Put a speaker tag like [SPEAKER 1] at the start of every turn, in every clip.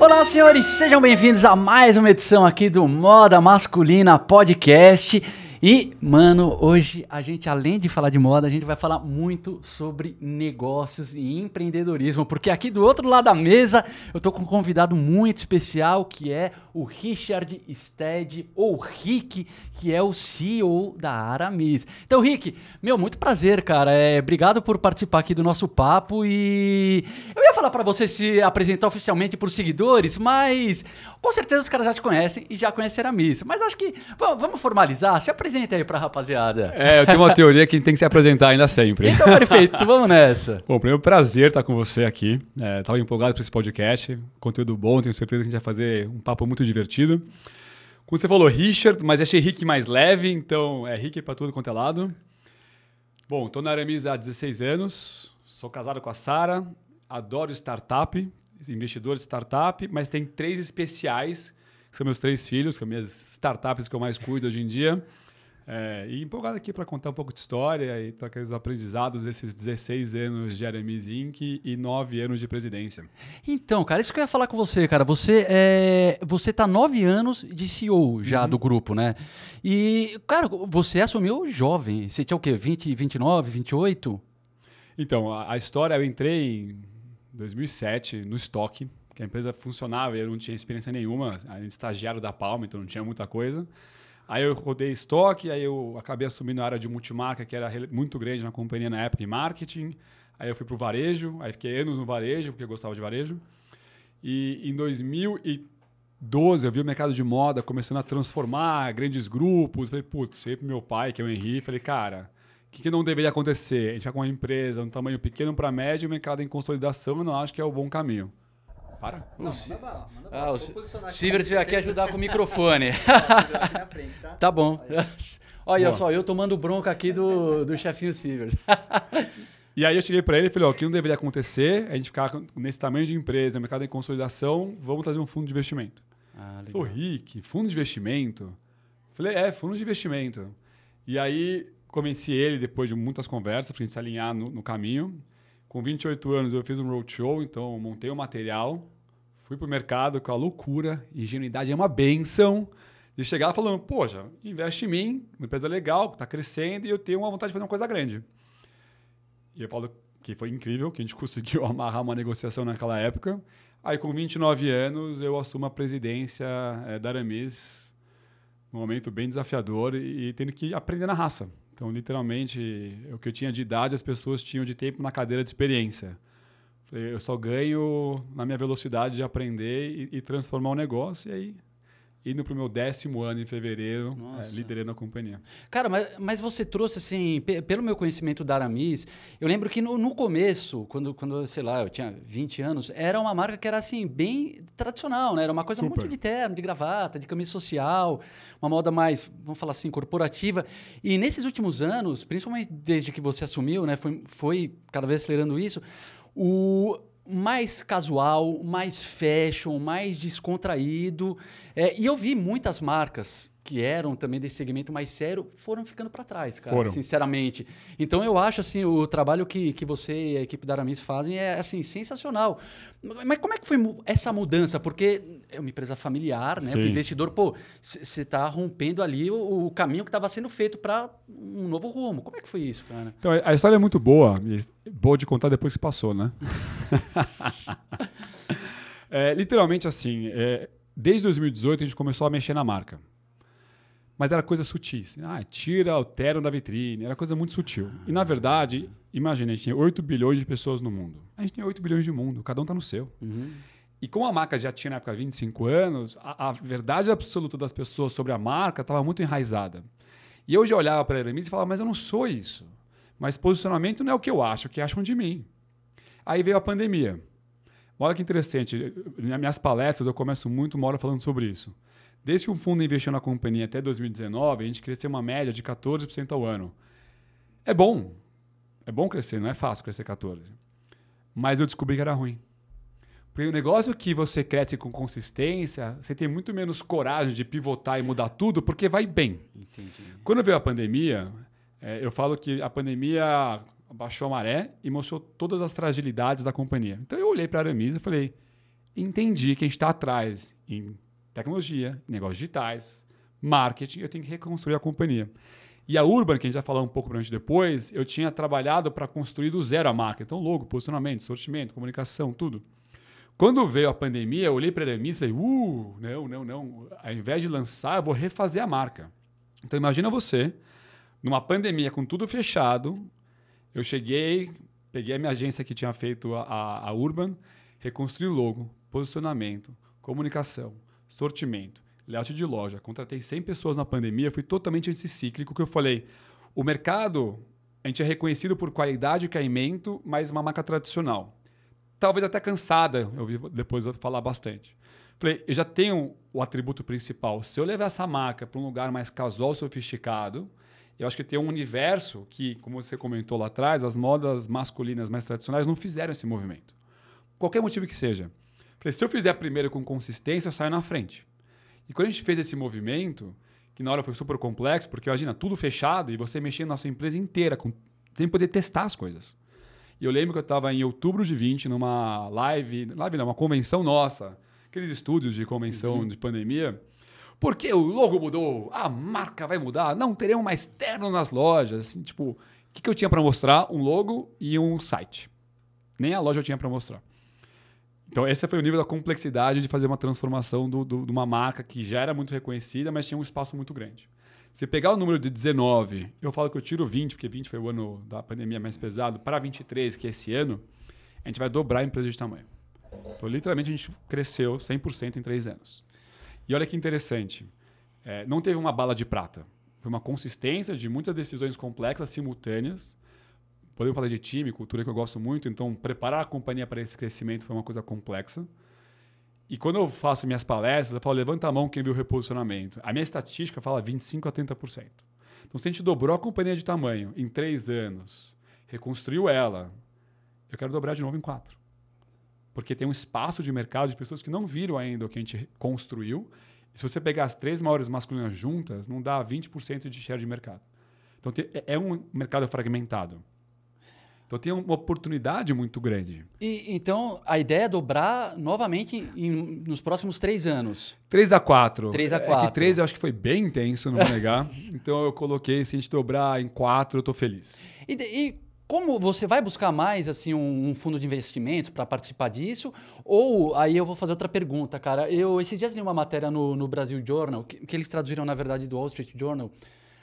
[SPEAKER 1] Olá, senhores, sejam bem-vindos a mais uma edição aqui do Moda Masculina Podcast. E, mano, hoje a gente, além de falar de moda, a gente vai falar muito sobre negócios e empreendedorismo, porque aqui do outro lado da mesa eu tô com um convidado muito especial que é o Richard Stead, ou Rick, que é o CEO da Aramis. Então, Rick, meu, muito prazer, cara. É, obrigado por participar aqui do nosso papo e eu ia falar para você se apresentar oficialmente para os seguidores, mas com certeza os caras já te conhecem e já conheceram a Aramis. Mas acho que vamos formalizar, se apresenta aí pra rapaziada.
[SPEAKER 2] É, eu tenho uma teoria que tem que se apresentar ainda sempre.
[SPEAKER 1] Então, perfeito, vamos nessa.
[SPEAKER 2] Bom, primeiro prazer estar com você aqui. É, tava empolgado para esse podcast. Conteúdo bom, tenho certeza que a gente vai fazer um papo muito divertido. Como você falou, Richard, mas achei Rick mais leve, então é Rick para tudo quanto é lado. Bom, estou na Aramis há 16 anos, sou casado com a Sara, adoro startup, investidor de startup, mas tem três especiais, que são meus três filhos, que são minhas startups que eu mais cuido hoje em dia. É, e empolgado aqui para contar um pouco de história e trocar os aprendizados desses 16 anos de Aramis Inc. e 9 anos de presidência.
[SPEAKER 1] Então, cara, isso que eu ia falar com você, cara. Você é, você tá 9 anos de CEO já uhum. do grupo, né? E, cara, você assumiu jovem. Você tinha o quê? 20, 29, 28?
[SPEAKER 2] Então, a, a história, eu entrei em 2007 no estoque, que a empresa funcionava e eu não tinha experiência nenhuma. Era estagiário da Palma, então não tinha muita coisa. Aí eu rodei estoque, aí eu acabei assumindo a área de multimarca, que era muito grande na companhia na época, em marketing. Aí eu fui para o varejo, aí fiquei anos no varejo, porque eu gostava de varejo. E em 2012 eu vi o mercado de moda começando a transformar grandes grupos. Falei, putz, falei pro meu pai, que é o Henrique, falei, cara, o que, que, não deveria acontecer? A gente vai com uma empresa, um tamanho pequeno para médio, mercado em consolidação, eu não acho que é o bom caminho.
[SPEAKER 1] Para. Não, manda bala, manda bala. Ah, o Sivers veio aqui ajudar com o microfone. tá? tá bom. Olha Boa. só, eu tomando bronca aqui do, do chefinho Sivers.
[SPEAKER 2] E aí eu cheguei para ele e falei, ó, o que não deveria acontecer é a gente ficar nesse tamanho de empresa, mercado em consolidação, vamos trazer um fundo de investimento. Ah, legal. Falei, Rick, fundo de investimento? Falei, é, fundo de investimento. E aí convenci ele, depois de muitas conversas, para a gente se alinhar no, no caminho. Com 28 anos eu fiz um roadshow, então montei o um material, fui para o mercado com a loucura, ingenuidade é uma benção, de chegar falando, poxa, investe em mim, uma empresa legal, está crescendo e eu tenho uma vontade de fazer uma coisa grande. E eu falo que foi incrível, que a gente conseguiu amarrar uma negociação naquela época. Aí com 29 anos eu assumo a presidência é, da Aramis, num momento bem desafiador e, e tendo que aprender na raça. Então, literalmente, o que eu tinha de idade, as pessoas tinham de tempo na cadeira de experiência. Eu só ganho na minha velocidade de aprender e, e transformar o negócio, e aí indo para o meu décimo ano em fevereiro, é, liderando a companhia.
[SPEAKER 1] Cara, mas, mas você trouxe, assim, pelo meu conhecimento da Aramis, eu lembro que no, no, começo, quando, quando, sei lá, eu tinha 20 anos, era uma marca que era, assim, bem tradicional, né? Era uma coisa Super. muito de terno, de gravata, de camisa social, uma moda mais, vamos falar assim, corporativa. E nesses últimos anos, principalmente desde que você assumiu, né, foi, foi cada vez acelerando isso, o, mais casual, mais fashion, mais descontraído. É, e eu vi muitas marcas que eram também desse segmento mais sério, foram ficando para trás, cara, foram. sinceramente. Então eu acho assim, o trabalho que, que você e a equipe da Aramis fazem é assim sensacional. Mas como é que foi essa mudança? Porque é uma empresa familiar, né? Sim. O investidor, pô, você está rompendo ali o, o caminho que estava sendo feito para um novo rumo. Como é que foi isso, cara?
[SPEAKER 2] Então, a história é muito boa, boa de contar depois que passou, né? é, literalmente assim, é, desde 2018 a gente começou a mexer na marca. Mas era coisa sutil. Assim, ah, tira o terno da vitrine. Era coisa muito sutil. E, na verdade, imagina, a gente tinha 8 bilhões de pessoas no mundo. A gente tem 8 bilhões de mundo, cada um está no seu. Uhum. E como a marca já tinha na época 25 anos, a, a verdade absoluta das pessoas sobre a marca estava muito enraizada. E eu já olhava para a Aramis e falava, mas eu não sou isso. Mas posicionamento não é o que eu acho, o que acham de mim. Aí veio a pandemia. Olha que interessante, nas minhas palestras eu começo muito uma hora falando sobre isso. Desde que o fundo investiu na companhia até 2019, a gente cresceu uma média de 14% ao ano. É bom. É bom crescer, não é fácil crescer 14%. Mas eu descobri que era ruim. Porque o negócio que você cresce com consistência, você tem muito menos coragem de pivotar e mudar tudo, porque vai bem. Entendi. Quando veio a pandemia, é, eu falo que a pandemia baixou a maré e mostrou todas as fragilidades da companhia. Então eu olhei para a Aramis e falei: entendi que a gente está atrás em tecnologia, negócios digitais, marketing, eu tenho que reconstruir a companhia. E a Urban, que a gente vai falar um pouco para a gente depois, eu tinha trabalhado para construir do zero a marca. Então, logo, posicionamento, sortimento, comunicação, tudo. Quando veio a pandemia, eu olhei para a Aramis e falei, uh, não, não, não. Ao invés de lançar, eu vou refazer a marca. Então, imagina você, numa pandemia com tudo fechado, eu cheguei, peguei a minha agência que tinha feito a, a Urban, reconstruí o logo, posicionamento, comunicação, sortimento, layout de loja, contratei 100 pessoas na pandemia, fui totalmente anticíclico, que eu falei, o mercado, a gente é reconhecido por qualidade e caimento, mas uma marca tradicional. Talvez até cansada, eu vi depois falar bastante. Falei, eu já tenho o atributo principal. Se eu levar essa marca para um lugar mais casual, sofisticado, eu acho que tem um universo que, como você comentou lá atrás, as modas masculinas mais tradicionais não fizeram esse movimento. Qualquer motivo que seja. Falei, se eu fizer primeiro com consistência, eu saio na frente. E quando a gente fez esse movimento, que na hora foi super complexo, porque imagina, tudo fechado e você mexendo na sua empresa inteira, com, sem poder testar as coisas. E eu lembro que eu estava em outubro de 20 numa live, live não, uma convenção nossa, aqueles estúdios de convenção uhum. de pandemia. Porque o logo mudou, a marca vai mudar, não teremos mais terno nas lojas. Assim, tipo, o que, que eu tinha para mostrar? Um logo e um site. Nem a loja eu tinha para mostrar. Então, esse foi o nível da complexidade de fazer uma transformação do, do, de uma marca que já era muito reconhecida, mas tinha um espaço muito grande. Se pegar o número de 19, eu falo que eu tiro 20, porque 20 foi o ano da pandemia mais pesado, para 23, que é esse ano, a gente vai dobrar a empresa de tamanho. Então, literalmente, a gente cresceu 100% em três anos. E olha que interessante, é, não teve uma bala de prata. Foi uma consistência de muitas decisões complexas, simultâneas, Podemos falar de time, cultura que eu gosto muito, então preparar a companhia para esse crescimento foi uma coisa complexa. E quando eu faço minhas palestras, eu falo, levanta a mão quem viu o reposicionamento. A minha estatística fala 25% a 30%. Então, se a gente dobrou a companhia de tamanho em três anos, reconstruiu ela, eu quero dobrar de novo em quatro. Porque tem um espaço de mercado de pessoas que não viram ainda o que a gente construiu. E se você pegar as três maiores masculinas juntas, não dá 20% de share de mercado. Então, é um mercado fragmentado. Então tem uma oportunidade muito grande.
[SPEAKER 1] E, então a ideia é dobrar novamente em, nos próximos três anos.
[SPEAKER 2] Três a quatro.
[SPEAKER 1] Três a quatro.
[SPEAKER 2] É que três eu acho que foi bem intenso, não vou negar. então eu coloquei, se a gente dobrar em quatro, eu estou feliz.
[SPEAKER 1] E, e, como você vai buscar mais assim um, um fundo de investimentos para participar disso? Ou aí eu vou fazer outra pergunta, cara. Eu esses dias li uma matéria no, no Brasil Journal, que, que eles traduziram na verdade do Wall Street Journal,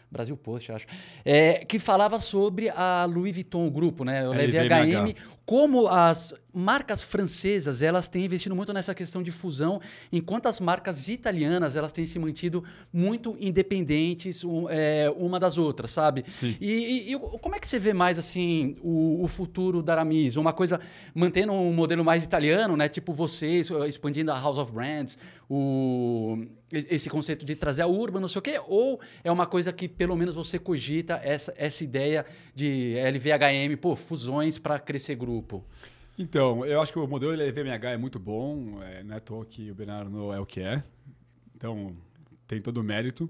[SPEAKER 1] Brasil Post, acho, é, que falava sobre a Louis Vuitton Grupo, né? O LVMH, como as marcas francesas elas têm investido muito nessa questão de fusão, enquanto as marcas italianas elas têm se mantido muito independentes um, é, uma das outras, sabe?
[SPEAKER 2] Sim.
[SPEAKER 1] E, e, e, como é que você vê mais assim o, o, futuro da Aramis? Uma coisa mantendo um modelo mais italiano, né? Tipo vocês expandindo a House of Brands, o, esse conceito de trazer a urban, não sei o quê, ou é uma coisa que pelo menos você cogita essa, essa ideia de LVHM, pô, fusões para crescer grupo?
[SPEAKER 2] Então, eu acho que o modelo LVMH é muito bom, é, não é à toa que o Bernardo é o que é, então tem todo o mérito.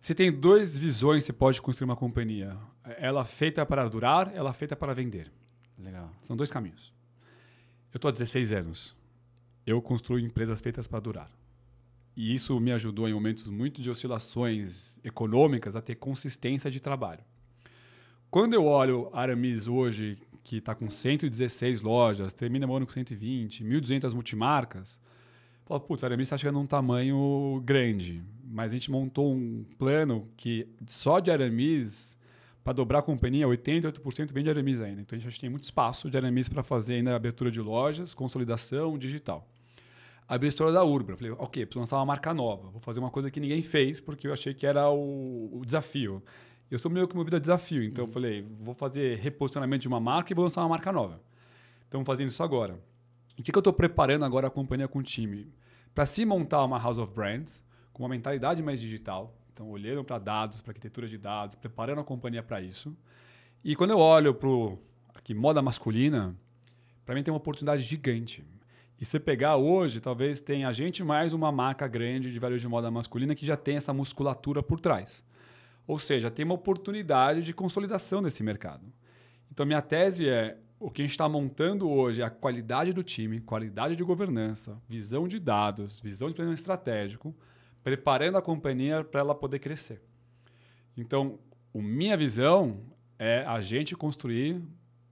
[SPEAKER 2] Você tem duas visões que você pode construir uma companhia. Ela feita para durar, ela feita para vender.
[SPEAKER 1] Legal.
[SPEAKER 2] São dois caminhos. Eu estou há 16 anos. Eu construo empresas feitas para durar. E isso me ajudou em momentos muito de oscilações econômicas a ter consistência de trabalho. Quando eu olho Aramis hoje, que está com 116 lojas, termina o ano com 120, 1.200 multimarcas, fala, putz, a Aramis está chegando num tamanho grande. Mas a gente montou um plano que só de Aramis, para dobrar a companhia, 88% vem de Aramis ainda. Então a gente tem muito espaço de Aramis para fazer ainda abertura de lojas, consolidação digital. A história da Urban. Falei, ok, preciso lançar uma marca nova. Vou fazer uma coisa que ninguém fez, porque eu achei que era o, o desafio. Eu sou meio que movido a desafio, então uhum. eu falei, vou fazer reposicionamento de uma marca e vou lançar uma marca nova. Estamos fazendo isso agora. E o que, que eu estou preparando agora a companhia com o time? Para se montar uma House of Brands, com uma mentalidade mais digital, então olhando para dados, para arquitetura de dados, preparando a companhia para isso. E quando eu olho para moda masculina, para mim tem uma oportunidade gigante. E se pegar hoje, talvez tenha a gente mais uma marca grande de varejo de moda masculina que já tem essa musculatura por trás. Ou seja, tem uma oportunidade de consolidação desse mercado. Então, minha tese é o que a gente está montando hoje é a qualidade do time, qualidade de governança, visão de dados, visão de planejamento estratégico, preparando a companhia para ela poder crescer. Então, a minha visão é a gente construir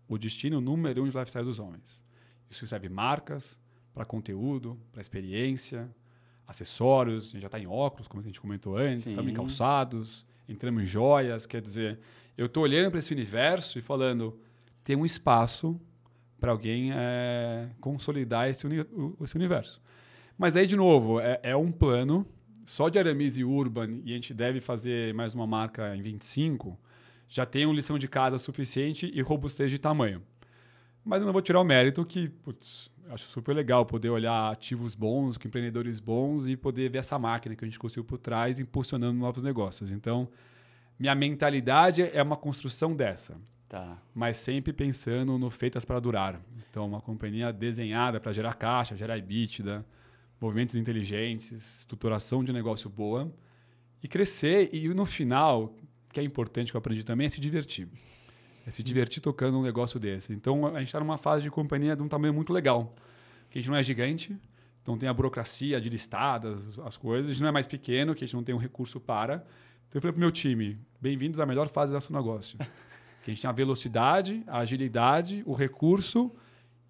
[SPEAKER 2] o destino número um de lifestyle dos homens. Isso serve marcas, para conteúdo, para experiência, acessórios, a gente já está em óculos, como a gente comentou antes, estamos em calçados, entramos em joias, quer dizer, eu estou olhando para esse universo e falando, tem um espaço para alguém é, consolidar esse, uni esse universo. Mas aí, de novo, é, é, um plano só de Aramis e Urban, e a gente deve fazer mais uma marca em 25, já tem uma lição de casa suficiente e robustez de tamanho. Mas eu não vou tirar o mérito que, putz, acho super legal poder olhar ativos bons, com empreendedores bons e poder ver essa máquina que a gente conseguiu por trás impulsionando novos negócios. Então, minha mentalidade é uma construção dessa.
[SPEAKER 1] Tá.
[SPEAKER 2] Mas sempre pensando no feitas para durar. Então, uma companhia desenhada para gerar caixa, gerar EBITDA, movimentos inteligentes, estruturação de negócio boa e crescer. E no final, que é importante que eu aprendi também, é se divertir. É se divertir tocando um negócio desse. Então, a gente está numa fase de companhia de um tamanho muito legal. Que a gente não é gigante, então tem a burocracia de listadas, as coisas. A gente não é mais pequeno, que a gente não tem um recurso para. Então, eu falei para o meu time, bem-vindos à melhor fase do nosso negócio. que a gente tem a velocidade, a agilidade, o recurso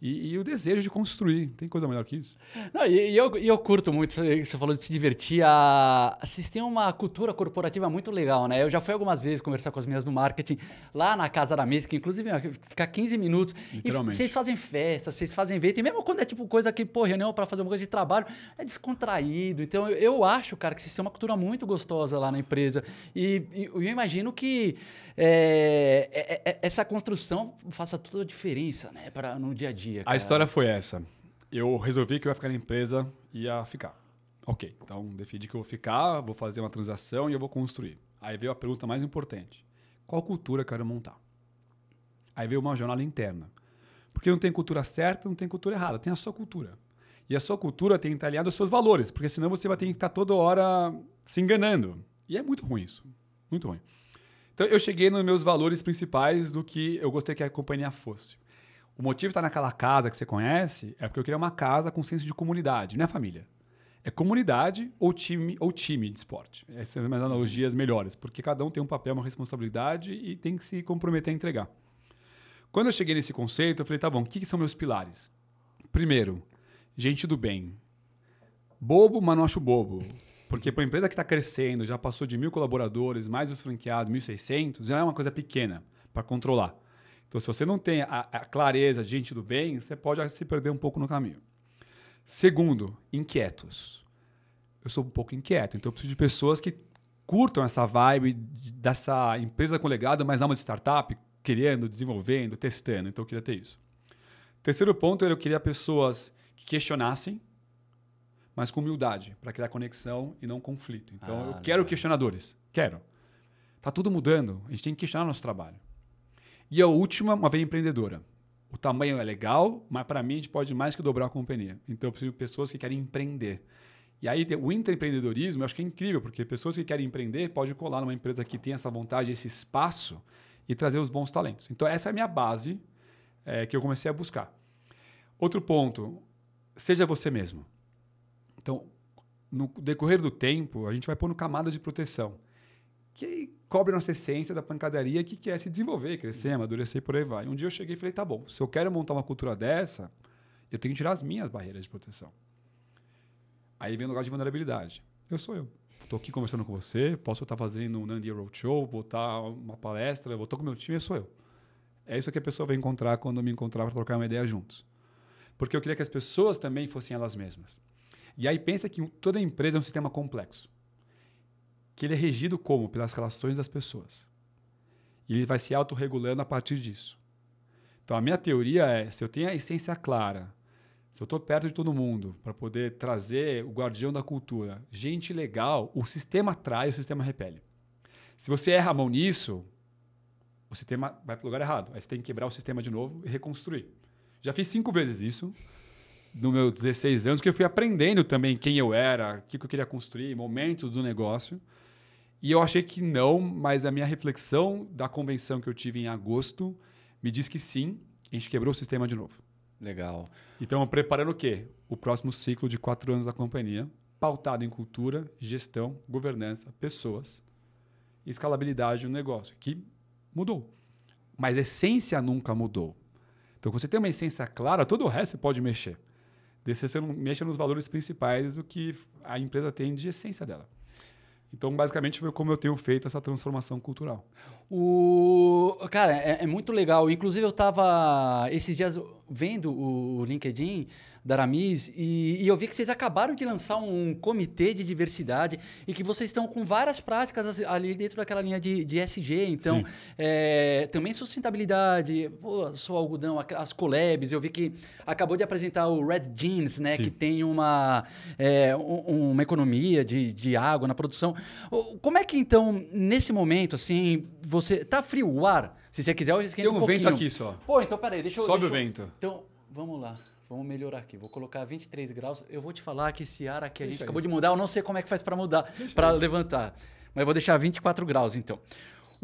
[SPEAKER 2] e, e, o desejo de construir. Tem coisa melhor que isso?
[SPEAKER 1] Não, e, e, eu, e eu curto muito, você falou de se divertir. A, vocês têm uma cultura corporativa muito legal, né? Eu já fui algumas vezes conversar com as minhas do marketing lá na Casa da Mesa, que inclusive fica 15 minutos.
[SPEAKER 2] Literalmente.
[SPEAKER 1] E vocês fazem festa, vocês fazem evento. E mesmo quando é tipo coisa que, pô, reunião para fazer uma coisa de trabalho, é descontraído. Então eu, eu acho, cara, que vocês têm uma cultura muito gostosa lá na empresa. E, e eu imagino que é, é, é, essa construção faça toda a diferença, né, para no dia a dia.
[SPEAKER 2] Cara. A história foi essa. Eu resolvi que eu ia ficar na empresa e ia ficar. Ok, então decidi que eu vou ficar, vou fazer uma transação e eu vou construir. Aí veio a pergunta mais importante: qual cultura eu quero montar? Aí veio uma jornada interna. Porque não tem cultura certa, não tem cultura errada, tem a sua cultura. E a sua cultura tem que estar alinhada aos seus valores, porque senão você vai ter que estar toda hora se enganando. E é muito ruim isso. Muito ruim. Então eu cheguei nos meus valores principais do que eu gostei que a companhia fosse. O motivo de estar naquela casa que você conhece é porque eu queria uma casa com senso de comunidade, não é família. É comunidade ou time, ou time de esporte. Essas são as analogias melhores, porque cada um tem um papel, uma responsabilidade e tem que se comprometer a entregar. Quando eu cheguei nesse conceito, eu falei, tá bom, o que, que são meus pilares? Primeiro, gente do bem. Bobo, mas não acho bobo. Porque para uma empresa que está crescendo, já passou de mil colaboradores, mais os franqueados, 1.600, já é uma coisa pequena para controlar. Então, se você não tem a, a clareza de gente do bem, você pode se perder um pouco no caminho. Segundo, inquietos. Eu sou um pouco inquieto, então eu preciso de pessoas que curtam essa vibe dessa empresa com legado, mas alma de startup, querendo, desenvolvendo, testando. Então eu queria ter isso. Terceiro ponto, eu queria pessoas que questionassem, mas com humildade, para criar conexão e não conflito. Então, ah, eu quero legal. questionadores. Quero. Tá tudo mudando. A gente tem que questionar nosso trabalho. E a última, uma veia empreendedora. O tamanho é legal, mas para mim a gente pode mais que dobrar a companhia. Então, eu preciso de pessoas que querem empreender. E aí, o intraempreendedorismo, eu acho que é incrível, porque pessoas que querem empreender podem colar numa empresa que tem essa vontade, esse espaço e trazer os bons talentos. Então, essa é a minha base é, que eu comecei a buscar. Outro ponto, seja você mesmo. Então, no decorrer do tempo, a gente vai pondo camadas de proteção que cobre nossa essência da pancadaria que quer se desenvolver, crescer, amadurecer e por aí vai. Um dia eu cheguei e falei, tá bom, se eu quero montar uma cultura dessa, eu tenho que tirar as minhas barreiras de proteção. Aí vem o lugar de vulnerabilidade. Eu sou eu. Estou aqui conversando com você, posso estar fazendo um Nandi Roadshow, vou estar uma palestra, vou estar com meu time, eu sou eu. É isso que a pessoa vai encontrar quando me encontrar para trocar uma ideia juntos. Porque eu queria que as pessoas também fossem elas mesmas. E aí pensa que toda empresa é um sistema complexo. Que ele é regido como? Pelas relações das pessoas. E ele vai se autorregulando a partir disso. Então a minha teoria é, se eu tenho a essência clara, se eu estou perto de todo mundo para poder trazer o guardião da cultura, gente legal, o sistema atrai, o sistema repele. Se você erra a mão nisso, o sistema vai para o lugar errado. Aí você tem que quebrar o sistema de novo e reconstruir. Já fiz cinco vezes isso no meus 16 anos, que eu fui aprendendo também quem eu era, o que eu queria construir, momentos do negócio. E eu achei que não, mas a minha reflexão da convenção que eu tive em agosto me diz que sim. a gente quebrou o sistema de novo.
[SPEAKER 1] Legal.
[SPEAKER 2] Então, preparando o quê? O próximo ciclo de quatro anos da companhia, pautado em cultura, gestão, governança, pessoas e escalabilidade do negócio, que mudou. Mas a essência nunca mudou. Então, quando você tem uma essência clara, todo o resto você pode mexer. Desde você não mexe nos valores principais do que a empresa tem de essência dela. Então, basicamente, foi como eu tenho feito essa transformação cultural.
[SPEAKER 1] O cara é, é muito legal. Inclusive, eu estava esses dias vendo o LinkedIn da Aramis e, e, eu vi que vocês acabaram de lançar um comitê de diversidade e que vocês estão com várias práticas ali dentro daquela linha de, de SG. Então, é, também sustentabilidade, pô, sou algodão, as collabs. Eu vi que acabou de apresentar o Red Jeans, né, Sim. que tem uma, é, uma economia de, de água na produção. Como é que então, nesse momento, assim, você. Tá frio o ar? Se você quiser, eu
[SPEAKER 2] esquento Tem um, um vento aqui só.
[SPEAKER 1] Pô, então peraí, deixa eu.
[SPEAKER 2] Sobe
[SPEAKER 1] deixa
[SPEAKER 2] o vento.
[SPEAKER 1] Então, vamos lá. Vamos melhorar aqui. Vou colocar 23 graus. Eu vou te falar que esse ar aqui a gente acabou de mudar. Eu não sei como é que faz para mudar, para levantar. Mas eu vou deixar 24 graus, então.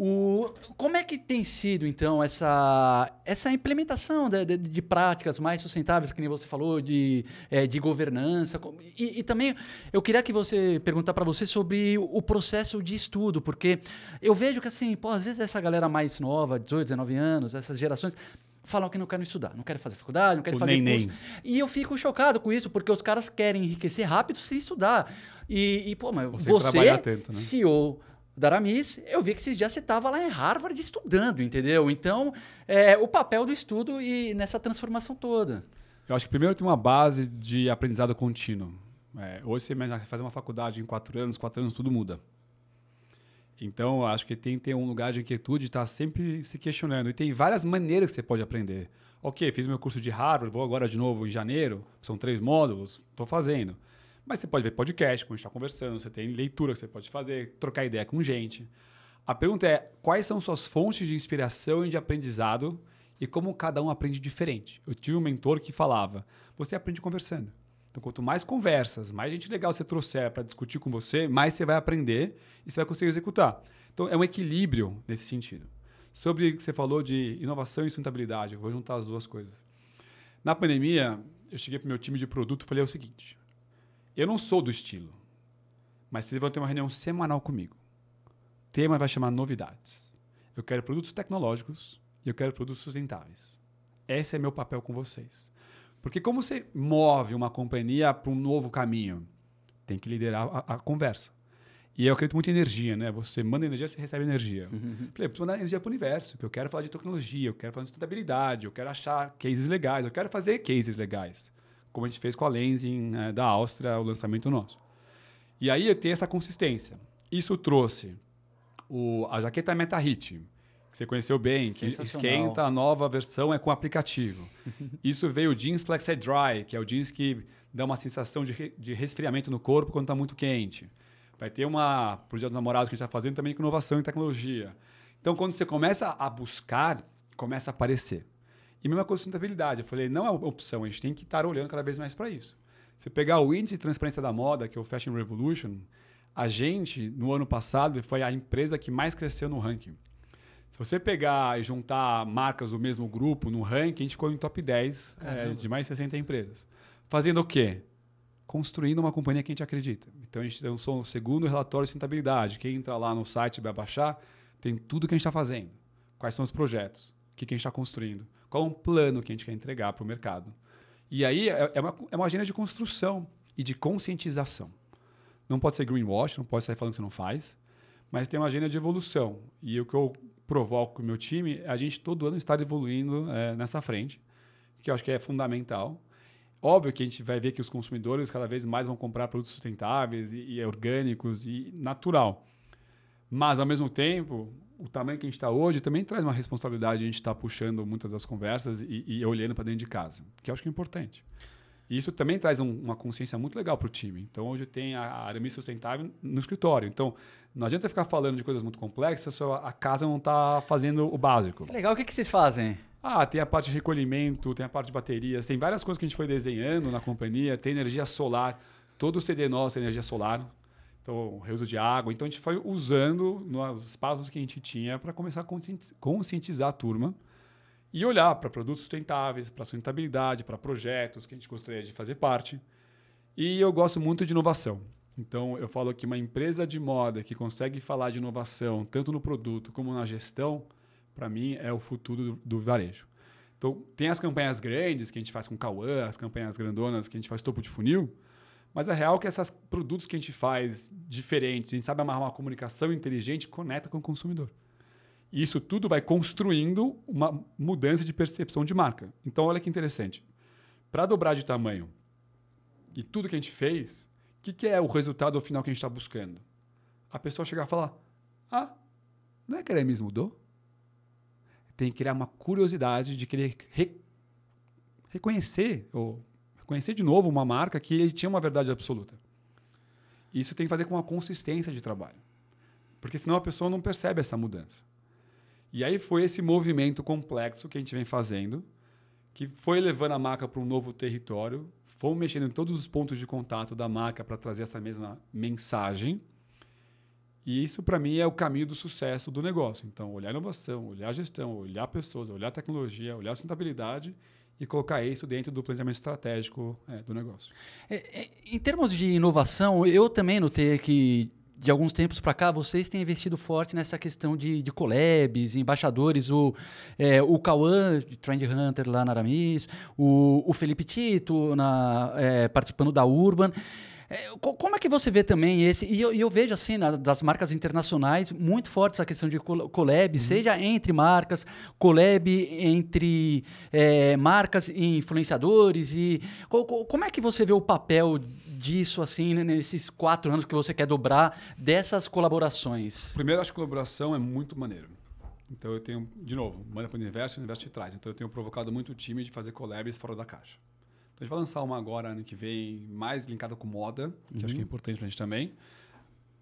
[SPEAKER 1] O, como é que tem sido, então, essa, essa implementação de, de, de práticas mais sustentáveis, que nem você falou, de, é, de governança? E, e, também eu queria que você perguntar para você sobre o processo de estudo, porque eu vejo que, assim, pô, às vezes essa galera mais nova, 18, 19 anos, essas gerações, falam que não querem estudar, não querem fazer faculdade, não querem o fazer nem, curso. Nem. E eu fico chocado com isso, porque os caras querem enriquecer rápido sem estudar. E, e pô, mas você, você tanto, né? CEO da Aramis, eu vi que esses dias você estava lá em Harvard estudando, entendeu? Então, é, o papel do estudo e nessa transformação toda.
[SPEAKER 2] Eu acho que primeiro tem uma base de aprendizado contínuo. É, hoje você imagina fazer uma faculdade em quatro anos, quatro anos tudo muda. Então, acho que tem que ter um lugar de inquietude, estar tá sempre se questionando. E tem várias maneiras que você pode aprender. Ok, fiz meu curso de Harvard, vou agora de novo em janeiro, são três módulos, estou fazendo. Mas você pode ver podcast, como a gente está conversando, você tem leitura que você pode fazer, trocar ideia com gente. A pergunta é: quais são suas fontes de inspiração e de aprendizado e como cada um aprende diferente? Eu tive um mentor que falava: você aprende conversando. Então, quanto mais conversas, mais gente legal você trouxer para discutir com você, mais você vai aprender e você vai conseguir executar. Então, é um equilíbrio nesse sentido. Sobre o que você falou de inovação e sustentabilidade, eu vou juntar as duas coisas. Na pandemia, eu cheguei para o meu time de produto e falei o seguinte: eu não sou do estilo, mas vocês vão ter uma reunião semanal comigo. O tema vai chamar novidades. Eu quero produtos tecnológicos e eu quero produtos sustentáveis. Esse é meu papel com vocês. Porque como você move uma companhia para um novo caminho? Tem que liderar a, a, conversa. E eu acredito muito em energia, né? Você manda energia, você recebe energia. Uhum. Falei, eu preciso mandar energia para o universo, porque eu quero falar de tecnologia, eu quero falar de sustentabilidade, eu quero achar cases legais, eu quero fazer cases legais. Como a gente fez com a Lensing né, da Áustria, o lançamento nosso. E aí eu tenho essa consistência. Isso trouxe o, a jaqueta Meta Hit, você conheceu bem, que esquenta, a nova versão é com aplicativo. Isso veio o jeans Flexed Dry, que é o jeans que dá uma sensação de, de resfriamento no corpo quando está muito quente. Vai ter uma, para o Dia dos Namorados que a gente está fazendo, também com inovação e tecnologia. Então, quando você começa a buscar, começa a aparecer. E mesma coisa sustentabilidade. Eu falei, não é opção, a gente tem que estar olhando cada vez mais para isso. Você pegar o índice de transparência da moda, que é o Fashion Revolution, a gente, no ano passado, foi a empresa que mais cresceu no ranking. Se você pegar e juntar marcas do mesmo grupo no ranking, a gente ficou em top 10 é, de mais de 60 empresas. Fazendo o quê? Construindo uma companhia que a gente acredita. Então a gente lançou o segundo relatório de sustentabilidade. Quem entra lá no site vai baixar, tem tudo que a gente está fazendo. Quais são os projetos? O que, que a gente está construindo? Qual é um plano que a gente quer entregar para o mercado? E aí é, é uma, é uma agenda de construção e de conscientização. Não pode ser greenwash, não pode sair falando que você não faz, mas tem uma agenda de evolução. E o que eu provoco com o meu time, a gente todo ano está evoluindo é, nessa frente, que eu acho que é fundamental. Óbvio que a gente vai ver que os consumidores cada vez mais vão comprar produtos sustentáveis e, e orgânicos e natural. Mas, ao mesmo tempo, o tamanho que a gente está hoje também traz uma responsabilidade a gente estar tá puxando muitas das conversas e, e olhando para dentro de casa, que eu acho que é importante. E isso também traz um, uma consciência muito legal para o time. Então, hoje tem a Aramis Sustentável no escritório. Então, não adianta ficar falando de coisas muito complexas se a casa não está fazendo o básico.
[SPEAKER 1] Que legal. O que, que vocês fazem?
[SPEAKER 2] Ah, tem a parte de recolhimento, tem a parte de baterias, tem várias coisas que a gente foi desenhando na companhia. Tem energia solar. Todo o CD nosso é energia solar. Então, reuso de água. Então, a gente foi usando nos espaços que a gente tinha para começar a conscientizar a turma e olhar para produtos sustentáveis, para sustentabilidade, para projetos que a gente gostaria de fazer parte. E eu gosto muito de inovação. Então, eu falo que uma empresa de moda que consegue falar de inovação, tanto no produto como na gestão, para mim é o futuro do, do, varejo. Então, tem as campanhas grandes que a gente faz com Cauã, as campanhas grandonas que a gente faz topo de funil, mas a real é que esses produtos que a gente faz diferentes, a gente sabe amarrar uma comunicação inteligente, conecta com o consumidor. E isso tudo vai construindo uma mudança de percepção de marca. Então, olha que interessante. Para dobrar de tamanho e tudo que a gente fez, o que, que, é o resultado final que a gente está buscando? A pessoa chegar e falar: Ah, não é que a Aramis mudou? Tem que criar uma curiosidade de querer re reconhecer ou reconhecer de novo uma marca que ele tinha uma verdade absoluta. Isso tem que fazer com uma consistência de trabalho. Porque senão a pessoa não percebe essa mudança. E aí foi esse movimento complexo que a gente vem fazendo, que foi levando a marca para um novo território, fomos mexendo em todos os pontos de contato da marca para trazer essa mesma mensagem. E isso, para mim, é o caminho do sucesso do negócio. Então, olhar inovação, olhar gestão, olhar pessoas, olhar tecnologia, olhar sustentabilidade e colocar isso dentro do planejamento estratégico é, do negócio.
[SPEAKER 1] É, é, em termos de inovação, eu também notei que de alguns tempos para cá, vocês têm investido forte nessa questão de, de collabs, embaixadores, o, é, o Cauã, Trend Hunter lá na Aramis, o, o Felipe Tito na, é, participando da Urban. É, como é que você vê também esse? E eu, eu vejo assim, na, das marcas internacionais, muito forte essa questão de collab, uhum. seja entre marcas, collab entre é, marcas e influenciadores. E como é que você vê o papel disso assim nesses quatro anos que você quer dobrar dessas colaborações?
[SPEAKER 2] Primeiro, acho que colaboração é muito maneiro. Então eu tenho, de novo, manda para o universo, o universo te traz. Então eu tenho provocado muito o time de fazer collabs fora da caixa. Então a gente vai lançar uma agora ano que vem, mais linkada com moda, que uhum. acho que é uhum. importante para a gente também.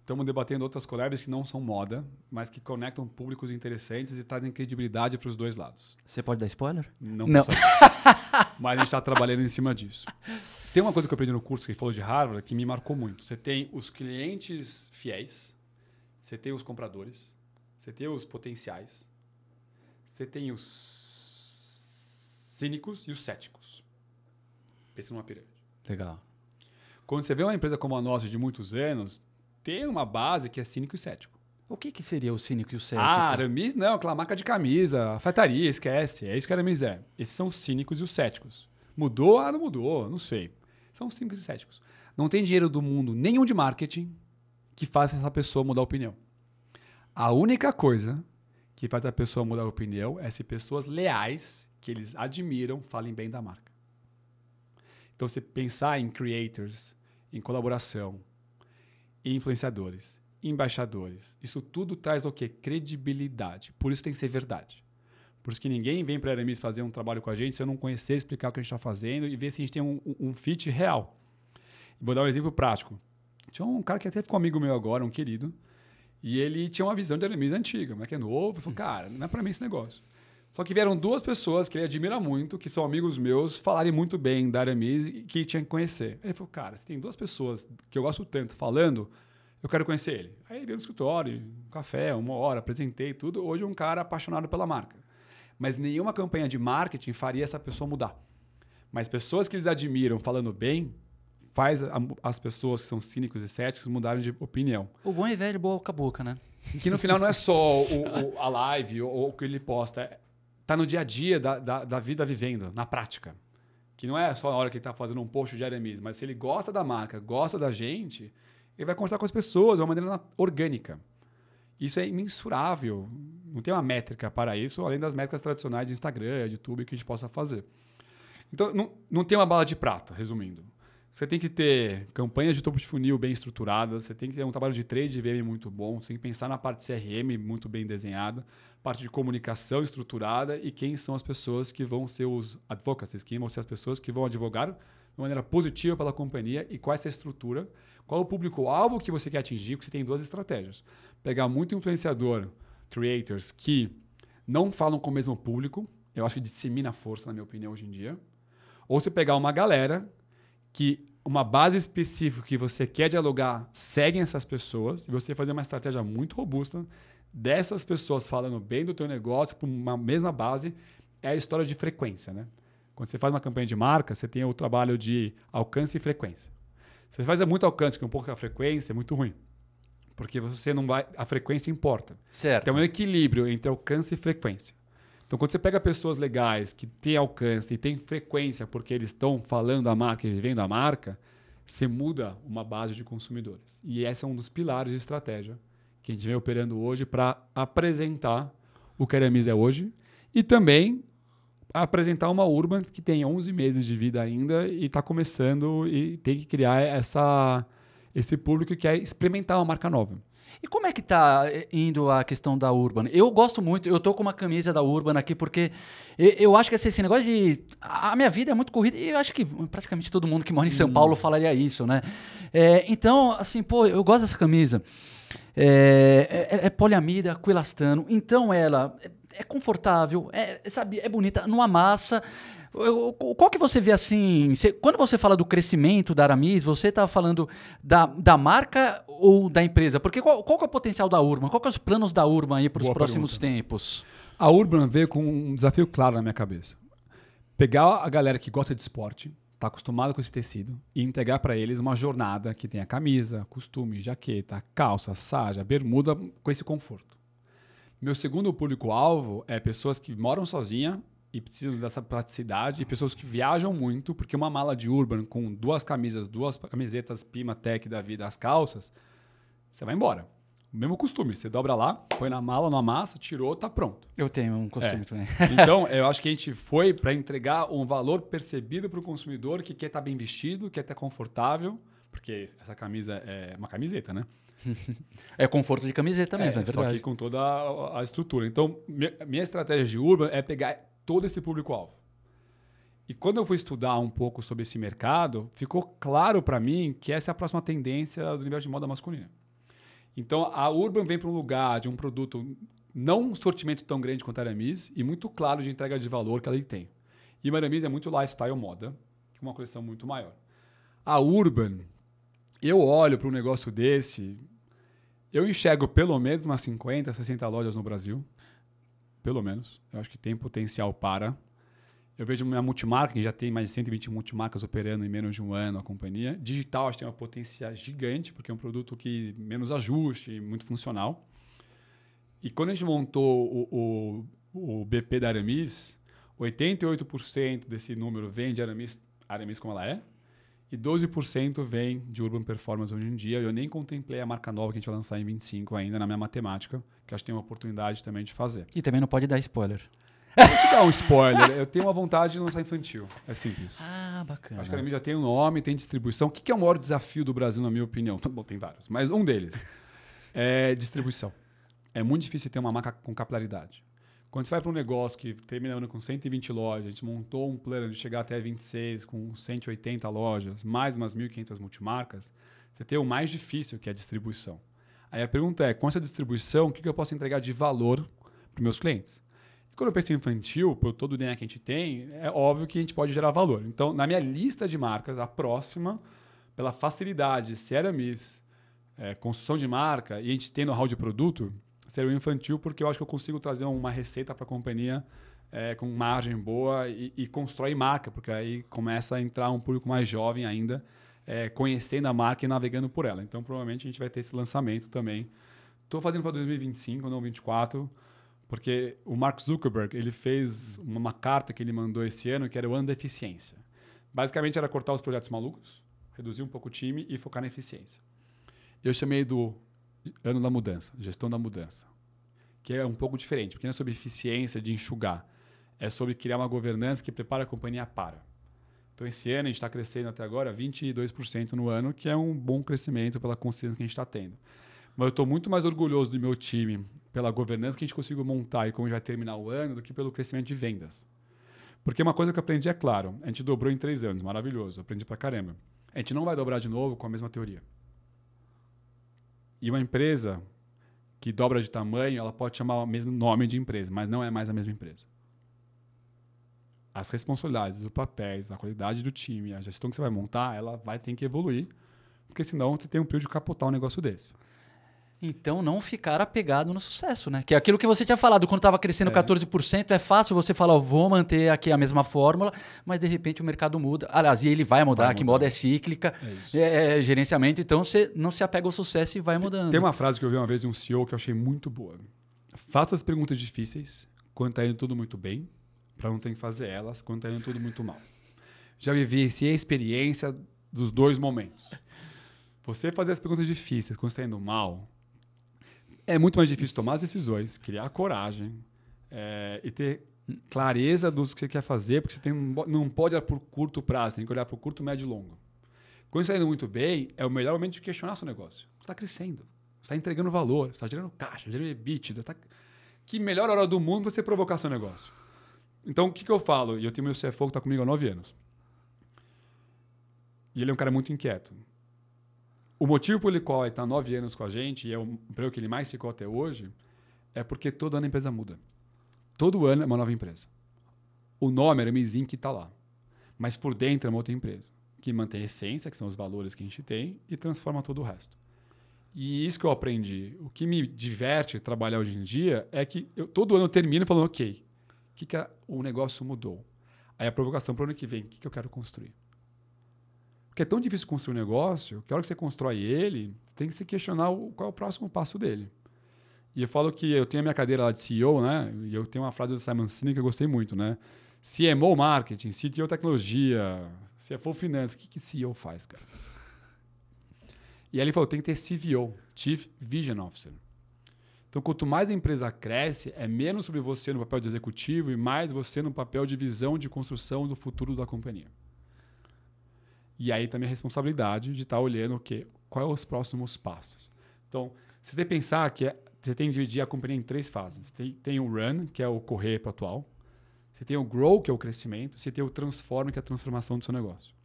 [SPEAKER 2] Estamos debatendo outras collabs que não são moda, mas que conectam públicos interessantes e trazem credibilidade para os dois lados.
[SPEAKER 1] Você pode dar spoiler?
[SPEAKER 2] Não, não. mas a gente está trabalhando em cima disso. Tem uma coisa que eu aprendi no curso que falou de Harvard que me marcou muito. Você tem os clientes fiéis, você tem os compradores, você tem os potenciais, você tem os cínicos e os céticos. Pensa numa pirâmide.
[SPEAKER 1] Legal.
[SPEAKER 2] Quando você vê uma empresa como a nossa de muitos anos, tem uma base que é cínico e cético.
[SPEAKER 1] O que, que seria o cínico e o cético?
[SPEAKER 2] Ah, Aramis não, aquela marca de camisa, afetaria, esquece. É isso que Aramis é. Esses são os cínicos e os céticos. Mudou? Ah, não mudou, não sei. São os cínicos e céticos. Não tem dinheiro do mundo nenhum de marketing que faça essa pessoa mudar a opinião. A única coisa que faz a pessoa mudar a opinião é se pessoas leais, que eles admiram, falem bem da marca. Então, você pensar em creators, em colaboração, em influenciadores, embaixadores, isso tudo traz o quê? Credibilidade. Por isso tem que ser verdade. Por isso que ninguém vem para a Aramis fazer um trabalho com a gente se eu não conhecer, explicar o que a gente está fazendo e ver se a gente tem um, um fit real. Vou dar um exemplo prático. Tinha um cara que até ficou amigo meu agora, um querido, e ele tinha uma visão de Aramis antiga, mas que é novo. Falou, cara, não é para mim esse negócio. Só que vieram duas pessoas que ele admira muito, que são amigos meus, falarem muito bem da Aramis e que tinha que conhecer. Ele falou, cara, se tem duas pessoas que eu gosto tanto falando, eu quero conhecer ele. Aí veio no escritório, um café, uma hora, apresentei tudo. Hoje é um cara apaixonado pela marca. Mas nenhuma campanha de marketing faria essa pessoa mudar. Mas pessoas que eles admiram falando bem, faz as pessoas que são cínicos e céticos mudarem de opinião.
[SPEAKER 1] O bom e velho boca a boca, né?
[SPEAKER 2] Que no final não é só o, o, a live ou o que ele posta está no dia a dia da, da, da, vida vivendo, na prática. Que não é só na hora que ele está fazendo um post diariamente, mas se ele gosta da marca, gosta da gente, ele vai conversar com as pessoas de uma maneira orgânica. Isso é imensurável. Não tem uma métrica para isso, além das métricas tradicionais de Instagram, YouTube que a gente possa fazer. Então, não, não tem uma bala de prata, resumindo. Você tem que ter campanhas de topo de funil bem estruturadas, você tem que ter um trabalho de trade VM muito bom, você tem que pensar na parte CRM muito bem desenhada, parte de comunicação estruturada e quem são as pessoas que vão ser os advocacies, quem vão ser as pessoas que vão advogar de maneira positiva pela companhia e qual é essa estrutura, qual é o público-alvo que você quer atingir, porque você tem duas estratégias. Pegar muito influenciador, creators, que não falam com o mesmo público, eu acho que dissemina a força, na minha opinião, hoje em dia. Ou você pegar uma galera que uma base específica que você quer dialogar seguem essas pessoas e você fazer uma estratégia muito robusta dessas pessoas falando bem do teu negócio por uma mesma base é a história de frequência, né? Quando você faz uma campanha de marca, você tem o trabalho de alcance e frequência. Você faz muito alcance com pouca frequência, é muito ruim. Porque você não vai. A frequência importa.
[SPEAKER 1] Certo.
[SPEAKER 2] Tem um equilíbrio entre alcance e frequência. Então, quando você pega pessoas legais que têm alcance e têm frequência porque eles estão falando a marca e vivendo a marca, você muda uma base de consumidores. E esse é um dos pilares de estratégia que a gente vem operando hoje para apresentar o que a Aramis é hoje e também apresentar uma Urban que tem 11 meses de vida ainda e está começando e tem que criar essa, esse público que quer experimentar uma marca nova.
[SPEAKER 1] E como é que tá eh, indo a questão da Urban? Eu gosto muito, eu tô com uma camisa da Urban aqui porque eu acho que esse negócio de. A minha vida é muito corrida e eu acho que praticamente todo mundo que mora em São hum. Paulo falaria isso, né? É, então, assim, pô, eu gosto dessa camisa. É, é, é poliamida, coelastano. Então ela é, confortável, é, sabe, é bonita, não amassa. Qual que você vê assim? Você, quando você fala do crescimento da Aramis, você está falando da, da marca ou da empresa? Porque qual, qual que é o potencial da Urban? Qual que é os planos da Urban aí para os próximos pergunta. tempos?
[SPEAKER 2] A Urban veio com um desafio claro na minha cabeça. Pegar a galera que gosta de esporte, está acostumada com esse tecido, e entregar para eles uma jornada que tenha camisa, costume, jaqueta, calça, saja, bermuda, com esse conforto. Meu segundo público-alvo é pessoas que moram sozinha e precisam dessa praticidade, e pessoas que viajam muito, porque uma mala de Urban com duas camisas, duas camisetas Pima Tech da vida, as calças, você vai embora. O mesmo costume, você dobra lá, põe na mala, não amassa, tirou, tá pronto.
[SPEAKER 1] Eu tenho um costume
[SPEAKER 2] é.
[SPEAKER 1] também.
[SPEAKER 2] então, eu acho que a gente foi para entregar um valor percebido para o consumidor que quer estar tá bem vestido, quer estar confortável, porque essa camisa é uma camiseta, né?
[SPEAKER 1] é conforto de camiseta mesmo, é, é verdade.
[SPEAKER 2] Só que com toda a, a estrutura. Então, minha estratégia de Urban é pegar todo esse público-alvo. E quando eu fui estudar um pouco sobre esse mercado, ficou claro para mim que essa é a próxima tendência do universo de moda masculina. Então, a Urban vem para um lugar de um produto não um sortimento tão grande quanto a Aramis e muito claro de entrega de valor que ela tem. E a Aramis é muito lifestyle moda, uma coleção muito maior. A Urban, eu olho para um negócio desse, eu enxergo pelo menos umas 50, 60 lojas no Brasil pelo menos. Eu acho que tem potencial para. Eu vejo minha multimarca, que já tem mais de 120 multimarcas operando em menos de um ano a companhia. Digital, acho que tem uma potência gigante, porque é um produto que menos ajuste, muito funcional. E quando a gente montou o, o, o BP da Aramis, 88% desse número vem de Aramis, Aramis como ela é, e 12% vem de Urban Performance hoje em dia. Eu nem contemplei a marca nova que a gente vai lançar em 25 ainda na minha matemática, que acho que tem uma oportunidade também de fazer.
[SPEAKER 1] E também não pode dar spoiler.
[SPEAKER 2] Vou te dar um spoiler. Eu tenho uma vontade de lançar infantil. É simples.
[SPEAKER 1] Ah, bacana.
[SPEAKER 2] Acho que a Arami já tem um nome, tem distribuição. O que é o maior desafio do Brasil, na minha opinião? Bom, tem vários, mas um deles é distribuição. É muito difícil ter uma marca com capilaridade. Quando você vai para um negócio que termina ano com 120 lojas, a gente montou um plano de chegar até 26 com 180 lojas, mais umas 1.500 multimarcas, você tem o mais difícil, que é a distribuição. Aí a pergunta é, com essa distribuição, o que eu posso entregar de valor para os meus clientes? Quando eu penso em infantil, por todo o DNA que a gente tem, é óbvio que a gente pode gerar valor. Então, na minha lista de marcas, a próxima, pela facilidade, Ceramis, é, construção de marca e a gente tem know-how de produto, ser o infantil, porque eu acho que eu consigo trazer uma receita para a companhia é, com margem boa e, e constrói marca, porque aí começa a entrar um público mais jovem ainda, é, conhecendo a marca e navegando por ela. Então, provavelmente, a gente vai ter esse lançamento também. Estou fazendo para 2025, não 2024, porque o Mark Zuckerberg ele fez uma, carta que ele mandou esse ano, que era o ano da eficiência. Basicamente, era cortar os projetos malucos, reduzir um pouco o time e focar na eficiência. Eu chamei do ano da mudança, gestão da mudança, que é um pouco diferente, porque não é sobre eficiência de enxugar, é sobre criar uma governança que prepara a companhia para. Então, esse ano a gente está crescendo até agora 22% no ano, que é um bom crescimento pela consciência que a gente está tendo. Mas eu estou muito mais orgulhoso do meu time pela governança que a gente conseguiu montar e como a gente vai terminar o ano do que pelo crescimento de vendas. Porque uma coisa que eu aprendi é claro, a gente dobrou em três anos, maravilhoso, aprendi pra caramba. A gente não vai dobrar de novo com a mesma teoria. E uma empresa que dobra de tamanho, ela pode chamar o mesmo nome de empresa, mas não é mais a mesma empresa. As responsabilidades, os papéis, a qualidade do time, a gestão que você vai montar, ela vai ter que evoluir, porque senão você tem um período de capotar um negócio desse.
[SPEAKER 1] Então, não ficar apegado no sucesso, né? Que é aquilo que você tinha falado, quando estava crescendo é. 14%, é fácil você falar, oh, vou manter aqui a mesma fórmula, mas de repente o mercado muda. Aliás, e ele vai mudar, vai que moda é cíclica, é, é, é, gerenciamento, então você não se apega ao sucesso e vai mudando.
[SPEAKER 2] Tem uma frase que eu vi uma vez de um CEO que eu achei muito boa. Faça as perguntas difíceis quando está indo tudo muito bem, para não ter que fazer elas quando está indo tudo muito mal. Já vivi a experiência dos dois momentos. Você fazer as perguntas difíceis quando está indo mal, é muito mais difícil tomar as decisões, criar coragem é, e ter clareza do que você quer fazer, porque você tem, não pode olhar por curto prazo, tem que olhar por curto, médio e longo. Quando está indo muito bem, é o melhor momento de questionar seu negócio. Você está crescendo, você está entregando valor, você está gerando caixa, gerando EBITDA. Tá... Que melhor hora do mundo você provocar seu negócio. Então, o que, que eu falo? E eu tenho meu CFO que está comigo há nove anos. E ele é um cara muito inquieto. O motivo pelo qual ele está nove anos com a gente, e é o emprego que ele mais ficou até hoje, é porque todo ano a empresa muda. Todo ano é uma nova empresa. O nome era Mizin que está lá. Mas por dentro é uma outra empresa, que mantém a essência, que são os valores que a gente tem, e transforma todo o resto. E isso que eu aprendi. O que me diverte trabalhar hoje em dia é que eu, todo ano eu termino falando, ok, o que, que a, o negócio mudou? Aí a provocação para o ano que vem, o que, que eu quero construir? Porque é tão difícil construir um negócio que a hora que você constrói ele, tem que se questionar o, qual é o próximo passo dele. E eu falo que eu tenho a minha cadeira lá de CEO, né? E eu tenho uma frase do Simon Sinek que eu gostei muito, né? CMO Marketing, CTO Tecnologia, CFO Finanças, o que, que CEO faz, cara? E aí ele falou, tem que ter CVO, Chief Vision Officer. Então, quanto mais a empresa cresce, é menos sobre você no papel de executivo e mais você no papel de visão de construção do futuro da companhia. E aí também a responsabilidade de estar tá olhando o quê? Quais os próximos passos. Então, você tem que pensar que é, você tem que dividir a companhia em três fases. Tem, tem o run, que é o correr para o atual. Você tem o grow, que é o crescimento. Você tem o transform, que é a transformação do seu negócio.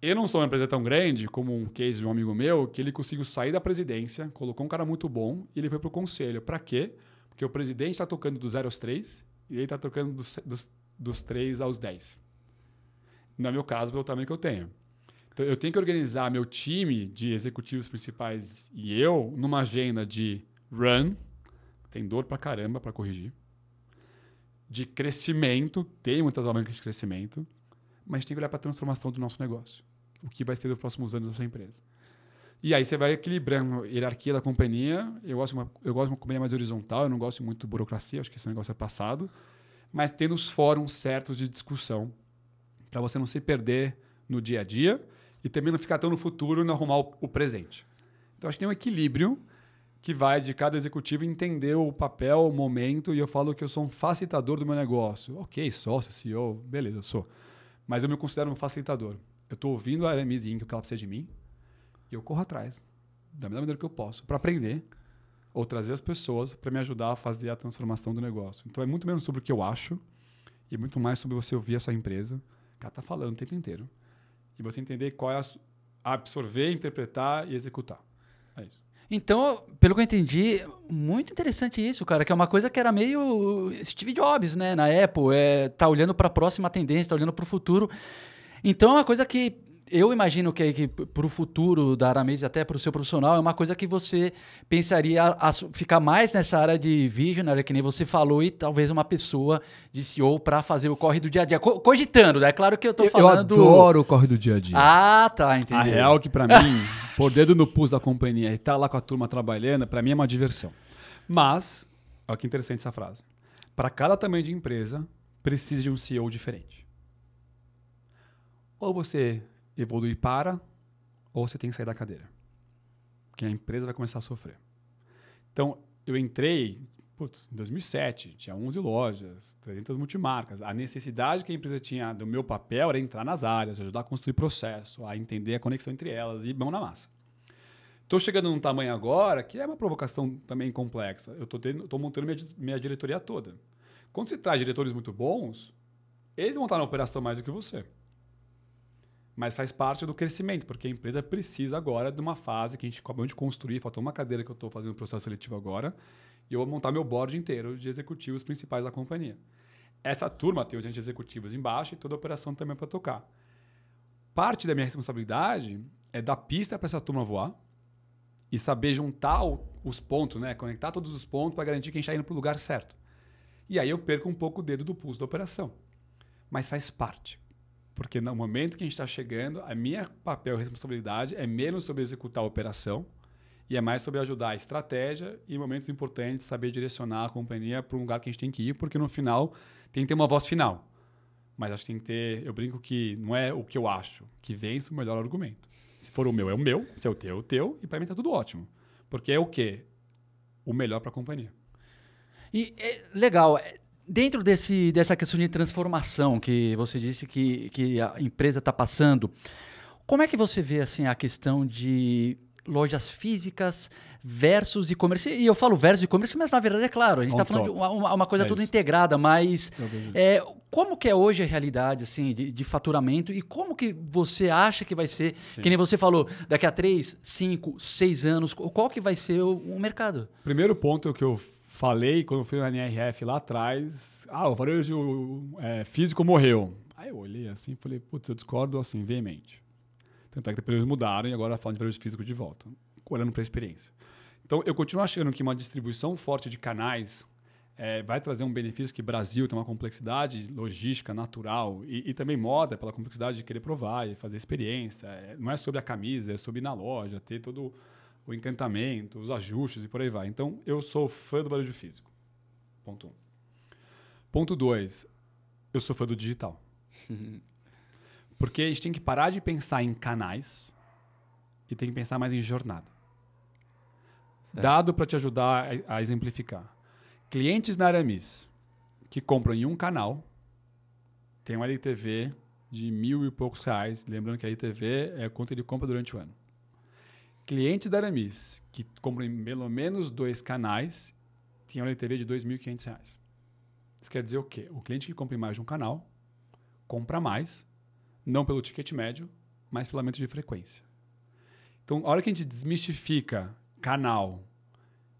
[SPEAKER 2] Eu não sou uma empresa tão grande como um case de um amigo meu, que ele conseguiu sair da presidência, colocou um cara muito bom e ele foi para o conselho. Para quê? Porque o presidente está tocando do 0 aos 3 e ele está tocando dos, dos, dos 3 aos 10 no meu caso, pelo tamanho que eu tenho. Então, eu tenho que organizar meu time de executivos principais e eu numa agenda de run, tem dor pra caramba para corrigir, de crescimento, tem muitas alavancas de crescimento, mas tem que olhar para a transformação do nosso negócio, o que vai ser nos próximos anos dessa empresa. E aí você vai equilibrando a hierarquia da companhia. Eu gosto, uma, eu gosto de uma companhia mais horizontal, eu não gosto muito de burocracia, acho que esse negócio é passado, mas tendo os fóruns certos de discussão para você não se perder no dia a dia e também não ficar tão no futuro e não arrumar o, o presente. Então, acho que tem um equilíbrio que vai de cada executivo entender o papel, o momento, e eu falo que eu sou um facilitador do meu negócio. Ok, sócio, CEO, beleza, sou. Mas eu me considero um facilitador. Eu estou ouvindo a o que ela precisa de mim, e eu corro atrás, da melhor maneira que eu posso, para aprender ou trazer as pessoas para me ajudar a fazer a transformação do negócio. Então é muito menos sobre o que eu acho e muito mais sobre você ouvir a sua empresa cara tá falando o tempo inteiro. E você entender qual é a absorver, interpretar e executar. É isso.
[SPEAKER 1] Então, pelo que eu entendi, muito interessante isso, cara, que é uma coisa que era meio Steve Jobs, né, na Apple, é tá olhando para a próxima tendência, tá olhando para o futuro. Então é uma coisa que eu imagino que, que para o futuro da Aramis até para o seu profissional é uma coisa que você pensaria a, a ficar mais nessa área de visionary, que nem você falou, e talvez uma pessoa de CEO para fazer o corre do dia a dia. Co cogitando, né? Claro que eu estou falando...
[SPEAKER 2] Eu adoro o corre do dia a dia.
[SPEAKER 1] Ah, tá, entendi.
[SPEAKER 2] A real que para mim, por dedo no pulso da companhia e estar tá lá com a turma trabalhando, para mim é uma diversão. Mas, olha que interessante essa frase. Para cada tamanho de empresa, precisa de um CEO diferente. Ou você evoluir para, ou você tem que sair da cadeira. Porque a empresa vai começar a sofrer. Então, eu entrei putz, em 2007, tinha 11 lojas, 300 multimarcas. A necessidade que a empresa tinha do meu papel era entrar nas áreas, ajudar a construir processo, a entender a conexão entre elas e mão na massa. Estou chegando num tamanho agora que é uma provocação também complexa. Eu estou montando minha, minha diretoria toda. Quando você traz diretores muito bons, eles vão estar na operação mais do que você. Mas faz parte do crescimento, porque a empresa precisa agora de uma fase que a gente acabou de construir, faltou uma cadeira que eu estou fazendo o processo seletivo agora, e eu vou montar meu board inteiro de executivos principais da companhia. Essa turma tem os agentes executivos embaixo e toda a operação também para tocar. Parte da minha responsabilidade é dar pista para essa turma voar e saber juntar os pontos, né? conectar todos os pontos para garantir que a gente está indo para o lugar certo. E aí eu perco um pouco o dedo do pulso da operação. Mas faz parte. Porque no momento que a gente está chegando, a minha papel e responsabilidade é menos sobre executar a operação e é mais sobre ajudar a estratégia e momentos importantes, saber direcionar a companhia para um lugar que a gente tem que ir, porque no final tem que ter uma voz final. Mas acho que tem que ter. Eu brinco que não é o que eu acho, que vence o melhor argumento. Se for o meu, é o meu. Se é o teu, é o teu. E para mim tá tudo ótimo. Porque é o quê? O melhor para a companhia.
[SPEAKER 1] E é, legal. É, dentro desse, dessa questão de transformação que você disse que, que a empresa está passando, como é que você vê assim a questão de lojas físicas versus e-commerce. E eu falo versus e-commerce, mas na verdade é claro, a gente está falando top. de uma, uma coisa é toda isso. integrada, mas é, como que é hoje a realidade assim de, de, faturamento e como que você acha que vai ser, Sim. que nem você falou, daqui a 3, 5, 6 anos, qual que vai ser o, o mercado?
[SPEAKER 2] Primeiro ponto que eu falei quando fui na NRF lá atrás, ah, o varejo é, físico morreu. Aí eu olhei assim e falei, putz, eu discordo assim, veemente. Tanto é que depois eles mudaram e agora falam de varejo físico de volta, olhando para a experiência. Então, eu continuo achando que uma distribuição forte de canais é, vai trazer um benefício que o Brasil tem uma complexidade logística natural e, e, também moda pela complexidade de querer provar e fazer experiência. É, não é sobre a camisa, é sobre ir na loja, ter todo o encantamento, os ajustes e por aí vai. Então, eu sou fã do varejo físico. Ponto um. Ponto dois, eu sou fã do digital. Porque a gente tem que parar de pensar em canais e tem que pensar mais em jornada. Certo. Dado para te ajudar a, a, exemplificar. Clientes na Aramis que compram em um canal tem uma LTV de mil e poucos reais. Lembrando que a LTV é quanto ele compra durante o ano. Clientes da Aramis que compram pelo menos dois canais uma LTV de R$ 2.500. Isso quer dizer o quê? O cliente que compra mais de um canal compra mais não pelo ticket médio, mas pelo aumento de frequência. Então, a hora que a gente desmistifica canal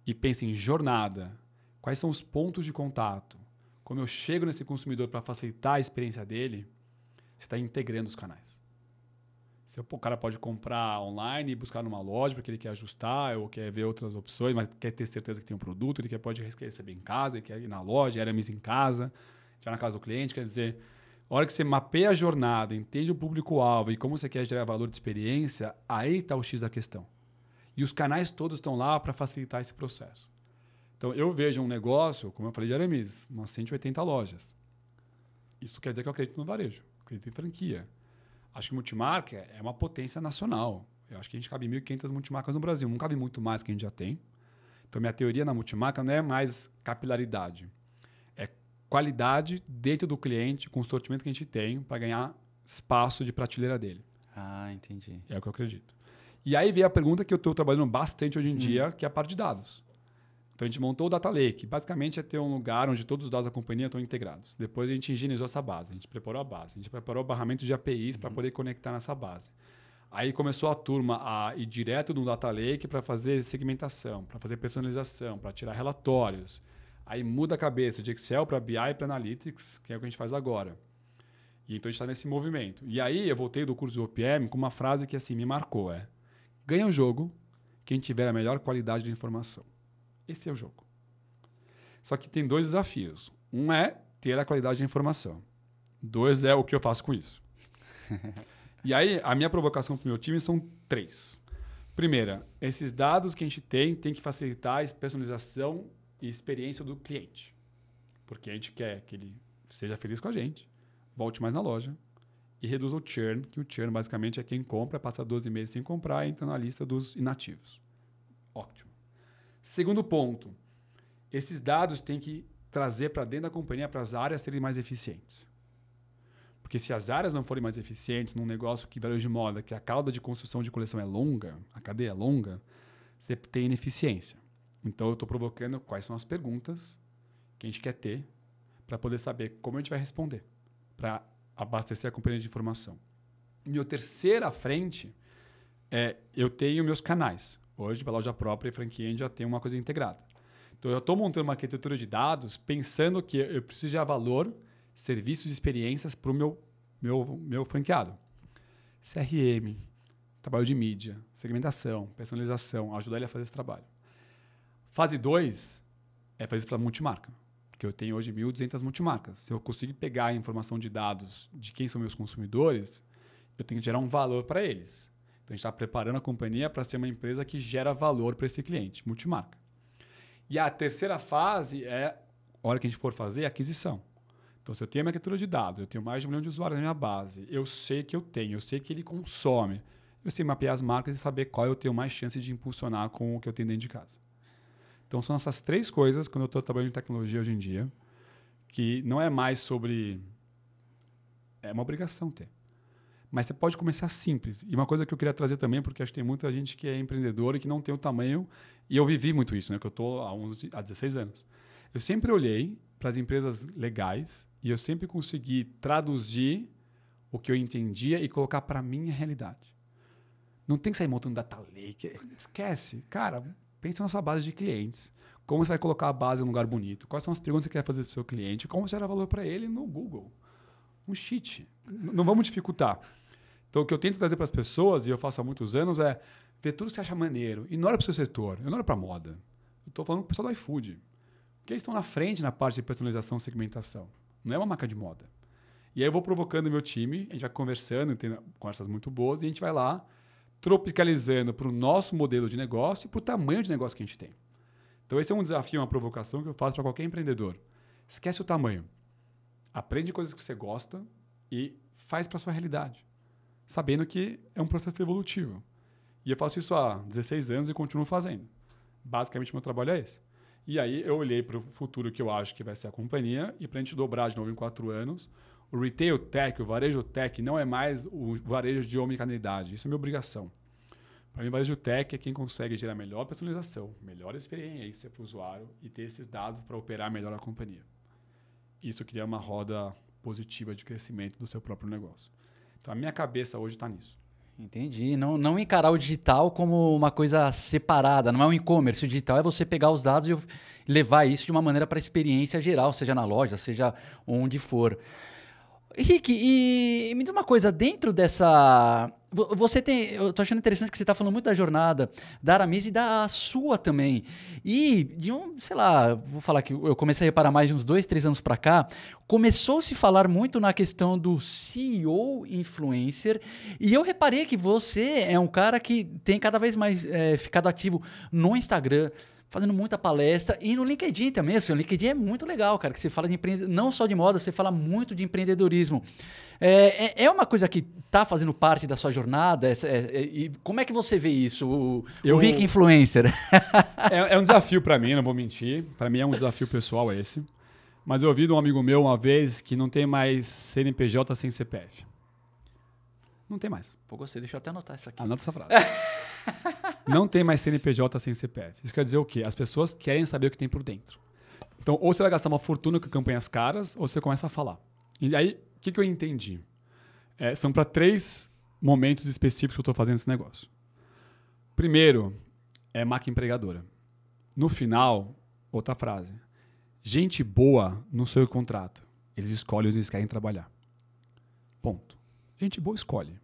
[SPEAKER 2] e pensa em jornada, quais são os pontos de contato, como eu chego nesse consumidor para facilitar a experiência dele, você está integrando os canais. Se o cara pode comprar online e buscar numa loja porque ele quer ajustar ou quer ver outras opções, mas quer ter certeza que tem um produto, ele quer, pode receber em casa, ele quer ir na loja, era mesa em casa, já na casa do cliente, quer dizer, a hora que você mapeia a jornada, entende o público-alvo e como você quer gerar valor de experiência, aí está o X da questão. E os canais todos estão lá para facilitar esse processo. Então, eu vejo um negócio, como eu falei de Aramis, umas 180 lojas. Isso quer dizer que eu acredito no varejo, acredito em franquia. Acho que multimarca é uma potência nacional. Eu acho que a gente cabe 1.500 multimarcas no Brasil. Não cabe muito mais que a gente já tem. Então, minha teoria na multimarca não é mais capilaridade qualidade dentro do cliente, com o sortimento que a gente tem, para ganhar espaço de prateleira dele.
[SPEAKER 1] Ah, entendi.
[SPEAKER 2] É o que eu acredito. E aí vem a pergunta que eu estou trabalhando bastante hoje em hum. dia, que é a parte de dados. Então a gente montou o Data Lake. Basicamente é ter um lugar onde todos os dados da companhia estão integrados. Depois a gente higienizou essa base, a gente preparou a base, a gente preparou o barramento de APIs uhum. para poder conectar nessa base. Aí começou a turma a ir direto no Data Lake para fazer segmentação, para fazer personalização, para tirar relatórios. Aí muda a cabeça de Excel para BI e para Analytics, que é o que a gente faz agora. E então a gente está nesse movimento. E aí eu voltei do curso do OPM com uma frase que assim me marcou: é ganha o jogo quem tiver a melhor qualidade de informação. Esse é o jogo. Só que tem dois desafios. Um é ter a qualidade de informação. Dois é o que eu faço com isso. e aí, a minha provocação para o meu time são três. Primeira, esses dados que a gente tem tem que facilitar a personalização e experiência do cliente. Porque a gente quer que ele seja feliz com a gente, volte mais na loja e reduza o churn, que o churn basicamente é quem compra, passa 12 meses sem comprar e entra na lista dos inativos. Ótimo. Segundo ponto, esses dados têm que trazer para dentro da companhia para as áreas serem mais eficientes. Porque se as áreas não forem mais eficientes num negócio que varejo de moda, que a cauda de construção de coleção é longa, a cadeia é longa, você tem ineficiência. Então, eu estou provocando quais são as perguntas que a gente quer ter para poder saber como a gente vai responder, para abastecer a companhia de informação. Minha terceira frente é eu tenho meus canais. Hoje, para loja própria e franquia, já tem uma coisa integrada. Então, eu estou montando uma arquitetura de dados pensando que eu preciso gerar valor, serviços e experiências para o meu, meu, meu franqueado. CRM, trabalho de mídia, segmentação, personalização, ajudar ele a fazer esse trabalho. Fase 2 é fazer isso para multimarca. Porque eu tenho hoje 1.200 multimarcas. Se eu conseguir pegar a informação de dados de quem são meus consumidores, eu tenho que gerar um valor para eles. Então, a gente está preparando a companhia para ser uma empresa que gera valor para esse cliente, multimarca. E a terceira fase é, a hora que a gente for fazer, a aquisição. Então, se eu tenho a minha arquitetura de dados, eu tenho mais de um milhão de usuários na minha base, eu sei que eu tenho, eu sei que ele consome, eu sei mapear as marcas e saber qual eu tenho mais chance de impulsionar com o que eu tenho dentro de casa. Então, são essas três coisas, quando eu estou trabalhando em tecnologia hoje em dia, que não é mais sobre. É uma obrigação ter. Mas você pode começar simples. E uma coisa que eu queria trazer também, porque acho que tem muita gente que é empreendedor e que não tem o tamanho. E eu vivi muito isso, né? Que eu estou há, há 16 anos. Eu sempre olhei para as empresas legais e eu sempre consegui traduzir o que eu entendia e colocar para minha realidade. Não tem que sair montando data lake. Esquece. Cara, pensa na sua base de clientes. Como você vai colocar a base em um lugar bonito? Quais são as perguntas que você quer fazer para o seu cliente? Como você gera valor para ele no Google? Um cheat. Não vamos dificultar. Então, o que eu tento trazer para as pessoas, e eu faço há muitos anos, é ver tudo que você acha maneiro. E não olha para o seu setor, eu não olho para moda. Eu estou falando com o pessoal do iFood. Porque eles estão na frente na parte de personalização e segmentação. Não é uma marca de moda. E aí eu vou provocando meu time, a gente vai conversando, tem conversas muito boas, e a gente vai lá tropicalizando para o nosso modelo de negócio e para o tamanho de negócio que a gente tem. Então, esse é um desafio, uma provocação que eu faço para qualquer empreendedor. Esquece o tamanho. Aprende coisas que você gosta e faz para sua realidade sabendo que é um processo evolutivo. E eu faço isso há 16 anos e continuo fazendo. Basicamente, meu trabalho é esse. E aí eu olhei para o futuro que eu acho que vai ser a companhia e para a gente dobrar de novo em quatro anos, o retail tech, o varejo tech, não é mais o varejo de omnicanalidade. Isso é minha obrigação. Para mim, o varejo tech é quem consegue gerar melhor personalização, melhor experiência para o usuário e ter esses dados para operar melhor a companhia. Isso cria uma roda positiva de crescimento do seu próprio negócio. Então a minha cabeça hoje está nisso.
[SPEAKER 1] Entendi. Não, não encarar o digital como uma coisa separada, não é um e-commerce. O digital é você pegar os dados e levar isso de uma maneira para a experiência geral, seja na loja, seja onde for. Rick, e me diz uma coisa, dentro dessa. Você tem. Eu tô achando interessante que você está falando muito da jornada da Aramis e da sua também. E de um, sei lá, vou falar que eu comecei a reparar mais de uns dois, três anos para cá, começou a se falar muito na questão do CEO influencer. E eu reparei que você é um cara que tem cada vez mais é, ficado ativo no Instagram fazendo muita palestra e no LinkedIn também. Assim, o LinkedIn é muito legal, cara, que você fala de empre... não só de moda, você fala muito de empreendedorismo. É, é, é uma coisa que está fazendo parte da sua jornada? É, é, e como é que você vê isso, o, Eu... o Rick Influencer?
[SPEAKER 2] é, é um desafio para mim, não vou mentir. Para mim é um desafio pessoal esse. Mas eu ouvi de um amigo meu uma vez que não tem mais CNPJ sem CPF. Não tem mais.
[SPEAKER 1] Pô, gostei, deixa eu até anotar isso aqui.
[SPEAKER 2] Anota essa frase. não tem mais CNPJ sem CPF. Isso quer dizer o quê? As pessoas querem saber o que tem por dentro. Então, ou você vai gastar uma fortuna com campanhas caras, ou você começa a falar. E aí, o que, que eu entendi? É, são para três momentos específicos que eu estou fazendo esse negócio. Primeiro, é marca empregadora. No final, outra frase. Gente boa no seu contrato. Eles escolhem onde eles querem trabalhar. Ponto. Gente boa escolhe.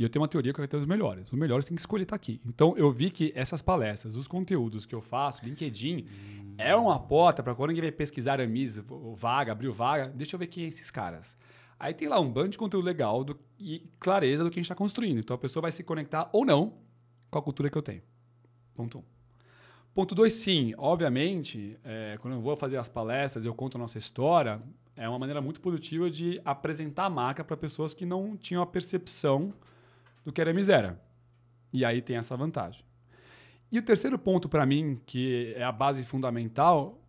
[SPEAKER 2] E eu tenho uma teoria que eu quero ter os melhores. Os melhores tem que escolher estar tá aqui. Então eu vi que essas palestras, os conteúdos que eu faço, LinkedIn, hum. é uma porta para quando alguém vai pesquisar a MIS, vaga, abriu vaga, deixa eu ver quem é esses caras. Aí tem lá um bando de conteúdo legal do, e clareza do que a gente está construindo. Então a pessoa vai se conectar ou não com a cultura que eu tenho. Ponto um. Ponto dois, sim. Obviamente, é, quando eu vou fazer as palestras, eu conto a nossa história, é uma maneira muito positiva de apresentar a marca para pessoas que não tinham a percepção do que era miséria. E aí tem essa vantagem. E o terceiro ponto para mim, que é a base fundamental,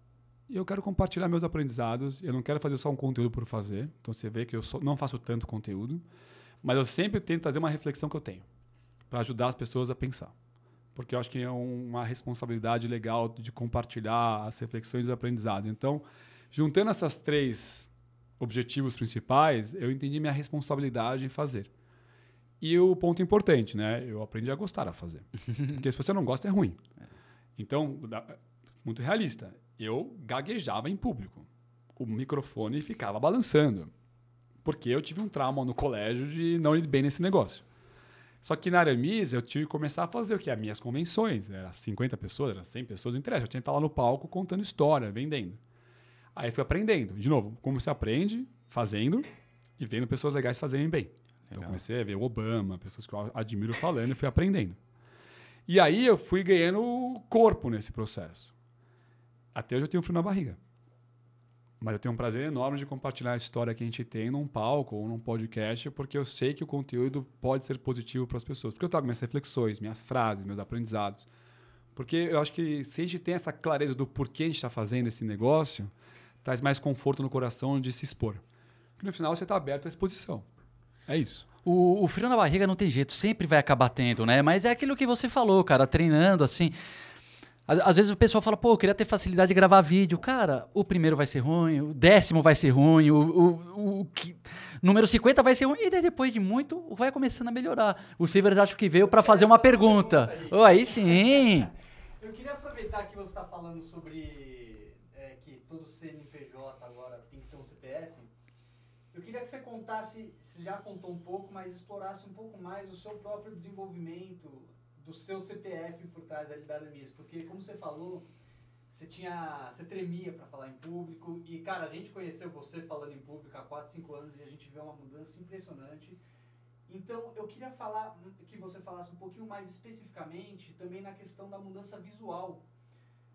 [SPEAKER 2] eu quero compartilhar meus aprendizados. Eu não quero fazer só um conteúdo por fazer. Então você vê que eu não faço tanto conteúdo, mas eu sempre tento trazer uma reflexão que eu tenho para ajudar as pessoas a pensar. Porque eu acho que é uma responsabilidade legal de compartilhar as reflexões e aprendizados. Então, Juntando essas três objetivos principais, eu entendi minha responsabilidade em fazer. E o ponto importante, né? Eu aprendi a gostar a fazer. Porque se você não gosta, é ruim. Então, muito realista. Eu gaguejava em público. O microfone ficava balançando. Porque eu tive um trauma no colégio de não ir bem nesse negócio. Só que na Aramis eu tive que começar a fazer o que? As minhas convenções. Era 50 pessoas, era 100 pessoas, não interessa. Eu tinha que estar lá no palco contando história, vendendo. Aí fui aprendendo. De novo, como você aprende? Fazendo e vendo pessoas legais fazerem bem. Então, Legal. Então comecei a ver o Obama, pessoas que eu admiro falando e fui aprendendo. E aí eu fui ganhando corpo nesse processo. Até hoje eu tenho frio na barriga. Mas eu tenho um prazer enorme de compartilhar a história que a gente tem num palco ou num podcast, porque eu sei que o conteúdo pode ser positivo para as pessoas. Porque eu trago minhas reflexões, minhas frases, meus aprendizados. Porque eu acho que se a gente tem essa clareza do porquê a gente está fazendo esse negócio, traz mais conforto no coração de se expor. Porque no final você está aberto à exposição. É isso.
[SPEAKER 1] O, o, frio na barriga não tem jeito, sempre vai acabar tendo, né? Mas é aquilo que você falou, cara, treinando assim. Às vezes o pessoal fala, pô, eu queria ter facilidade de gravar vídeo. Cara, o primeiro vai ser ruim, o décimo vai ser ruim, o, o, o que, número 50 vai ser ruim, e daí depois de muito vai começando a melhorar. O Silvers acho que veio para fazer uma pergunta. Oh, aí sim!
[SPEAKER 3] Eu queria aproveitar que você está falando sobre é, que todo CNPJ agora tem que ter um CPF. Eu queria que você contasse, você já contou um pouco, mas explorasse um pouco mais o seu próprio desenvolvimento do seu CPF por trás ali da Aramis, porque como você falou, você tinha, você tremia para falar em público e cara, a gente conheceu você falando em público há 4, 5 anos e a gente vê uma mudança impressionante. Então, eu queria falar que você falasse um pouquinho mais especificamente também na questão da mudança visual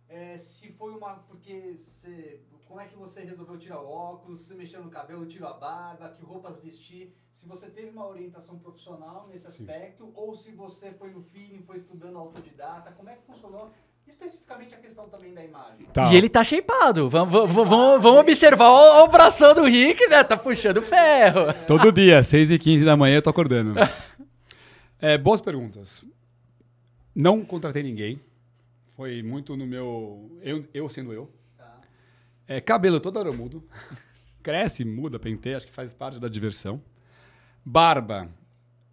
[SPEAKER 3] é, se foi uma. Porque você, como é que você resolveu tirar o óculos, se mexeu no cabelo, tirou a barba, que roupas vestir, se você teve uma orientação profissional nesse aspecto, Sim. ou se você foi no feeling, foi estudando autodidata, como é que funcionou? Especificamente a questão também da imagem.
[SPEAKER 1] Tá. E ele tá shapeado. Vamos, vamos, vamos, vamos observar o, o bração do Rick, né? Tá puxando ferro.
[SPEAKER 2] Todo dia, 6 e 15 da manhã, eu tô acordando. é, boas perguntas. Não contratei ninguém. Foi muito no meu. Eu, eu sendo eu. Tá. É, cabelo toda hora eu mudo. Cresce, muda, penteia, acho que faz parte da diversão. Barba.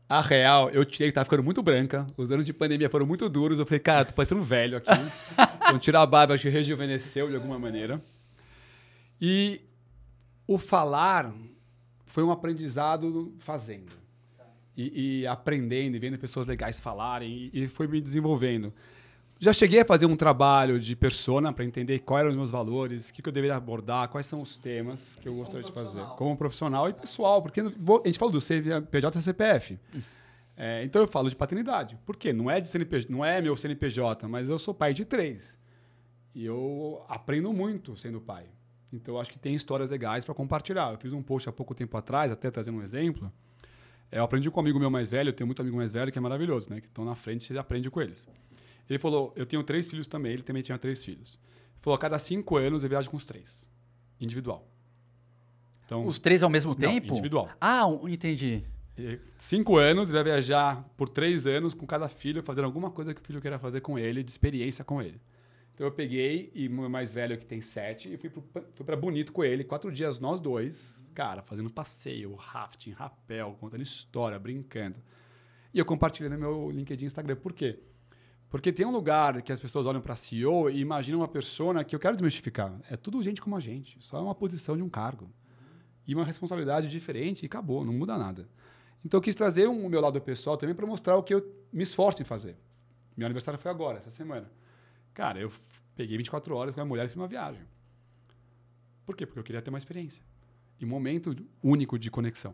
[SPEAKER 2] A real, eu tirei que tava ficando muito branca. Os anos de pandemia foram muito duros. Eu falei, cara, tô parecendo velho aqui. então, tirar a barba, acho que rejuvenesceu de alguma maneira. E o falar foi um aprendizado fazendo. Tá. E, e, aprendendo, e vendo pessoas legais falarem, e, e foi me desenvolvendo. Já cheguei a fazer um trabalho de persona para entender quais eram os meus valores, o que, que, eu deveria abordar, quais são os temas que eu gostaria de fazer. Como profissional e pessoal, porque a gente falou do CPJ e CPF. É, então eu falo de paternidade. Por quê? Não é, de CNPJ, não é meu CNPJ, mas eu sou pai de três. E eu aprendo muito sendo pai. Então eu acho que tem histórias legais para compartilhar. Eu fiz um post há pouco tempo atrás, até trazendo um exemplo. É, eu aprendi com um amigo meu mais velho, eu tenho muito amigo mais velho que é maravilhoso, né? Que estão na frente, você aprende com eles. Ele falou: Eu tenho três filhos também, ele também tinha três filhos. Ele falou: A cada cinco anos eu viajo com os três, individual.
[SPEAKER 1] Então, os três ao mesmo não, tempo?
[SPEAKER 2] Individual.
[SPEAKER 1] Ah, entendi.
[SPEAKER 2] cinco anos, ele vai viajar por três anos com cada filho, fazendo alguma coisa que o filho queira fazer com ele, de experiência com ele. Então eu peguei, e o meu mais velho que tem sete, e fui, fui para Bonito com ele, quatro dias nós dois, cara, fazendo passeio, rafting, rapel, contando história, brincando. E eu compartilhei no meu LinkedIn Instagram. Por quê? Porque tem um lugar que as pessoas olham para CEO e imaginam uma persona que eu quero desmistificar. É tudo gente como a gente, só é uma posição de um cargo. E uma responsabilidade diferente e acabou, não muda nada. Então eu quis trazer o meu lado pessoal também para mostrar o que eu me esforço em fazer. Meu aniversário foi agora, essa semana. Cara, eu peguei 24 horas com a mulher e fiz uma viagem. Por quê? Porque eu queria ter uma experiência. E um momento único de conexão.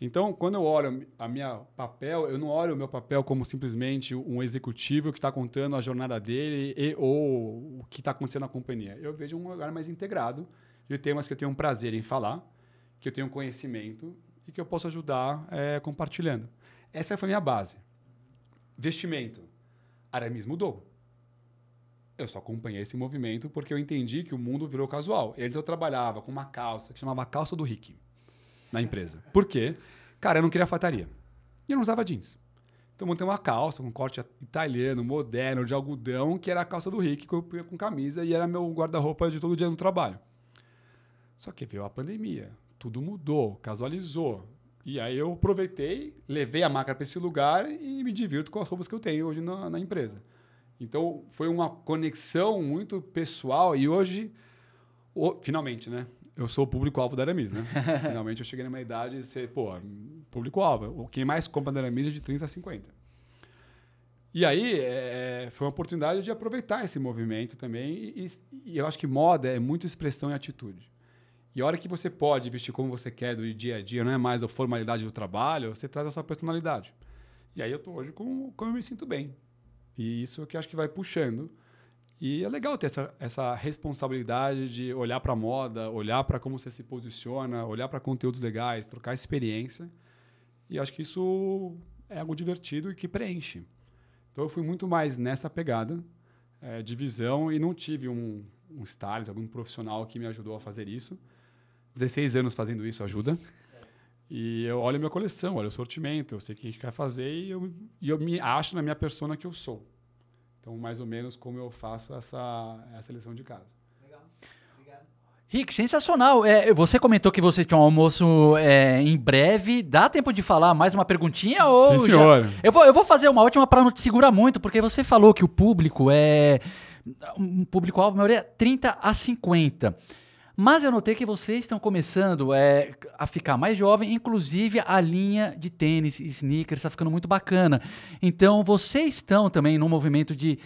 [SPEAKER 2] Então, quando eu olho a minha papel, eu não olho o meu papel como simplesmente um executivo que está contando a jornada dele e, ou o que está acontecendo na companhia. Eu vejo um lugar mais integrado de temas que eu tenho um prazer em falar, que eu tenho conhecimento e que eu posso ajudar é, compartilhando. Essa foi a minha base. Vestimento. Aramis mudou. Eu só acompanhei esse movimento porque eu entendi que o mundo virou casual. Antes eu trabalhava com uma calça que chamava calça do Rick na empresa. Por quê? Cara, eu não queria fataria. E eu não usava jeans. Então montei uma calça com corte italiano, moderno, de algodão, que era a calça do Rick, que eu punha com camisa e era meu guarda-roupa de todo dia no trabalho. Só que veio a pandemia, tudo mudou, casualizou. E aí eu aproveitei, levei a marca para esse lugar e me divirto com as roupas que eu tenho hoje na, na empresa. Então foi uma conexão muito pessoal e hoje, finalmente, né? Eu sou o público-alvo da Aramis, né? Finalmente eu cheguei numa idade de ser, pô, público-alvo. Quem mais compra da Aramis é de 30 a 50. E aí é, foi uma oportunidade de aproveitar esse movimento também. E, e, eu acho que moda é muito expressão e atitude. E a hora que você pode vestir como você quer do dia a dia, não é mais a formalidade do trabalho, você traz a sua personalidade. E aí eu tô hoje com como eu me sinto bem. E isso é que acho que vai puxando. E é legal ter essa, essa responsabilidade de olhar para a moda, olhar para como você se posiciona, olhar para conteúdos legais, trocar experiência. E acho que isso é algo divertido e que preenche. Então eu fui muito mais nessa pegada é, de visão e não tive um, um stylist, algum profissional que me ajudou a fazer isso. 16 anos fazendo isso ajuda. E eu olho a minha coleção, olho o sortimento, eu sei o que a gente quer fazer e eu, e eu me acho na minha persona que eu sou. Então, mais ou menos como eu faço essa, essa lição de casa. Legal.
[SPEAKER 1] Obrigado. Rick, sensacional. É, você comentou que você tinha um almoço é, em breve. Dá tempo de falar mais uma perguntinha? Ou
[SPEAKER 2] Sim, senhor.
[SPEAKER 1] Já... Eu, vou, eu vou fazer uma última para não te segurar muito, porque você falou que o público é. Um público-alvo, maioria, 30 a 50. Mas eu notei que vocês estão começando é, a ficar mais jovem, inclusive a linha de tênis, sneakers, está ficando muito bacana. Então vocês estão também no movimento de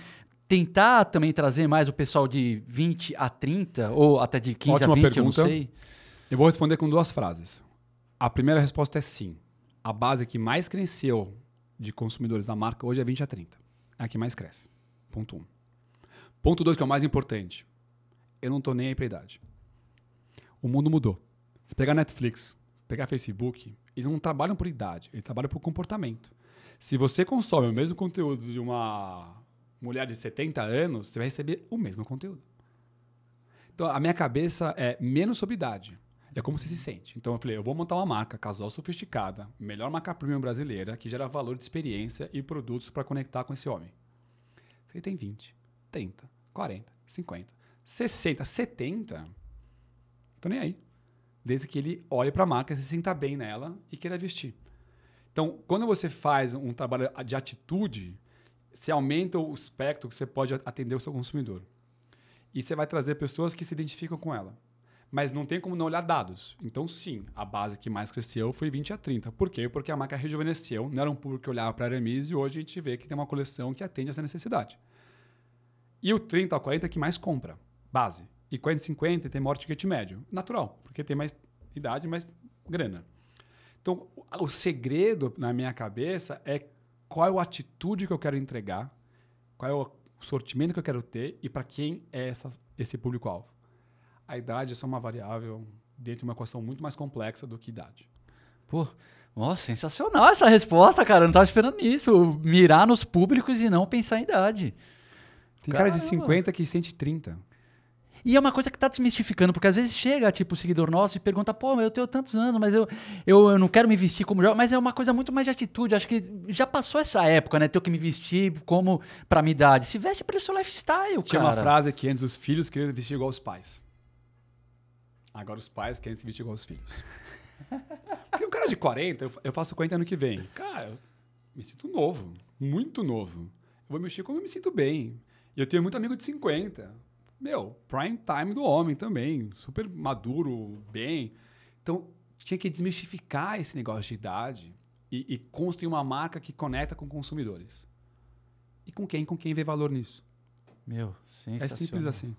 [SPEAKER 1] tentar também trazer mais o pessoal de 20 a 30, ou até de 15
[SPEAKER 2] Ótima
[SPEAKER 1] a 20,
[SPEAKER 2] pergunta.
[SPEAKER 1] eu não sei.
[SPEAKER 2] Eu vou responder com duas frases. A primeira resposta é sim. A base que mais cresceu de consumidores da marca hoje é 20 a 30. É a que mais cresce. Ponto 1. Um. Ponto 2, que é o mais importante. Eu não estou nem aí para idade o mundo mudou. Se pegar Netflix, pegar Facebook, eles não trabalham por idade, eles trabalham por comportamento. Se você consome o mesmo conteúdo de uma mulher de 70 anos, você vai receber o mesmo conteúdo. Então, a minha cabeça é menos sobre idade. É como você se sente. Então, eu falei, eu vou montar uma marca casual sofisticada, melhor marca premium brasileira, que gera valor de experiência e produtos para conectar com esse homem. Você tem 20, 30, 40, 50, 60, 70 Tô nem aí. Desde que ele olhe para a marca, se sinta bem nela e queira vestir. Então, quando você faz um trabalho de atitude, você aumenta o espectro que você pode atender o seu consumidor. E você vai trazer pessoas que se identificam com ela. Mas não tem como não olhar dados. Então, sim, a base que mais cresceu foi 20 a 30. Por quê? Porque a marca rejuvenesceu, não era um público que olhava para a Aramis e hoje a gente vê que tem uma coleção que atende essa necessidade. E o 30 a 40 é que mais compra, base. E 40 e 50 tem maior ticket médio. Natural, porque tem mais idade, mais grana. Então, o segredo na minha cabeça é qual é a atitude que eu quero entregar, qual é o sortimento que eu quero ter e para quem é essa, esse público-alvo. A idade é só uma variável dentro de uma equação muito mais complexa do que idade.
[SPEAKER 1] Pô, nossa, sensacional essa resposta, cara. Eu não estava esperando isso. Mirar nos públicos e não pensar em idade.
[SPEAKER 2] Tem Caramba. cara de 50 que sente 30.
[SPEAKER 1] E é uma coisa que tá desmistificando, porque às vezes chega, tipo, o seguidor nosso e pergunta, pô, eu tenho tantos anos, mas eu, eu, eu não quero me vestir como jovem. Mas é uma coisa muito mais de atitude. Acho que já passou essa época, né? Ter que me vestir como pra minha idade. Se veste pelo seu lifestyle,
[SPEAKER 2] Tinha
[SPEAKER 1] cara.
[SPEAKER 2] uma frase que antes os filhos queriam vestir igual os pais. Agora os pais querem se vestir igual os filhos. Porque um cara de 40, eu faço 40 ano que vem. Cara, eu me sinto novo, muito novo. Eu vou mexer como eu me sinto bem. E eu tenho muito amigo de 50 meu, prime time do homem também, super maduro, bem. Então, tinha que desmistificar esse negócio de idade e, e construir uma marca que conecta com consumidores. E com quem? Com quem vê valor nisso.
[SPEAKER 1] Meu, sensacional.
[SPEAKER 2] É simples assim.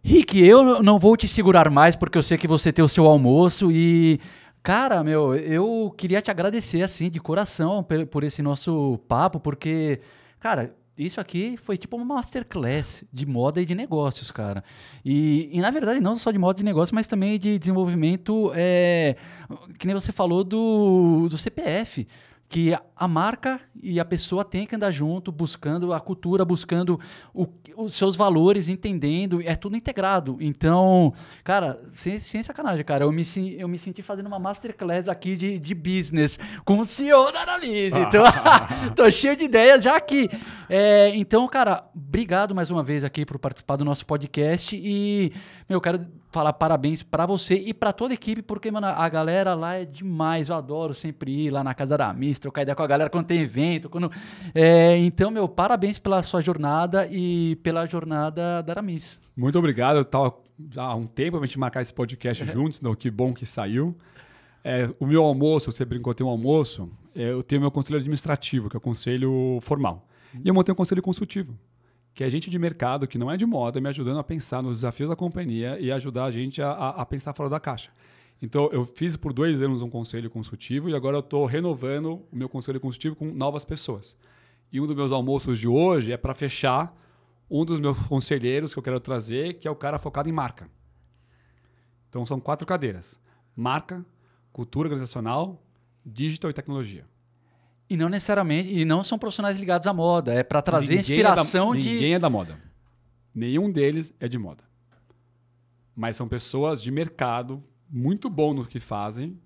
[SPEAKER 1] Rick, eu não vou te segurar mais porque eu sei que você tem o seu almoço e Cara, meu, eu queria te agradecer assim de coração por esse nosso papo, porque, cara, isso aqui foi tipo uma masterclass de moda e de negócios, cara. E, e na verdade, não só de moda e de negócios, mas também de desenvolvimento, é, que nem você falou do, do CPF que a marca e a pessoa tem que andar junto, buscando a cultura, buscando o, os seus valores, entendendo, é tudo integrado. Então, cara, sem, sem sacanagem, cara, eu me, eu me senti fazendo uma masterclass aqui de, de business com o CEO da Analise. Então, tô cheio de ideias já aqui. É, então, cara, obrigado mais uma vez aqui por participar do nosso podcast e, meu, eu quero falar parabéns para você e para toda a equipe, porque, mano, a galera lá é demais. Eu adoro sempre ir lá na casa da Miss, trocar ideia com a galera quando tem evento. Quando... É, então, meu, parabéns pela sua jornada e pela jornada da Aramis.
[SPEAKER 2] Muito obrigado. Eu tava há um tempo a gente marcar esse podcast juntos, então que bom que saiu. É, o meu almoço, você brincou, tem um almoço, é, eu tenho meu conselho administrativo, que é o conselho formal. E eu montei um conselho consultivo, que é gente de mercado, que não é de moda, me ajudando a pensar nos desafios da companhia e ajudar a gente a, a, a pensar fora da caixa. Então, eu fiz por dois anos um conselho consultivo e agora eu estou renovando o meu conselho consultivo com novas pessoas. E um dos meus almoços de hoje é para fechar um dos meus conselheiros que eu quero trazer, que é o cara focado em marca. Então, são quatro cadeiras: marca, cultura organizacional, digital e tecnologia.
[SPEAKER 1] E não necessariamente, e não são profissionais ligados à moda, é para trazer ninguém inspiração
[SPEAKER 2] é
[SPEAKER 1] da,
[SPEAKER 2] de. Ninguém é da moda. Nenhum deles é de moda. Mas são pessoas de mercado muito bom no que fazem,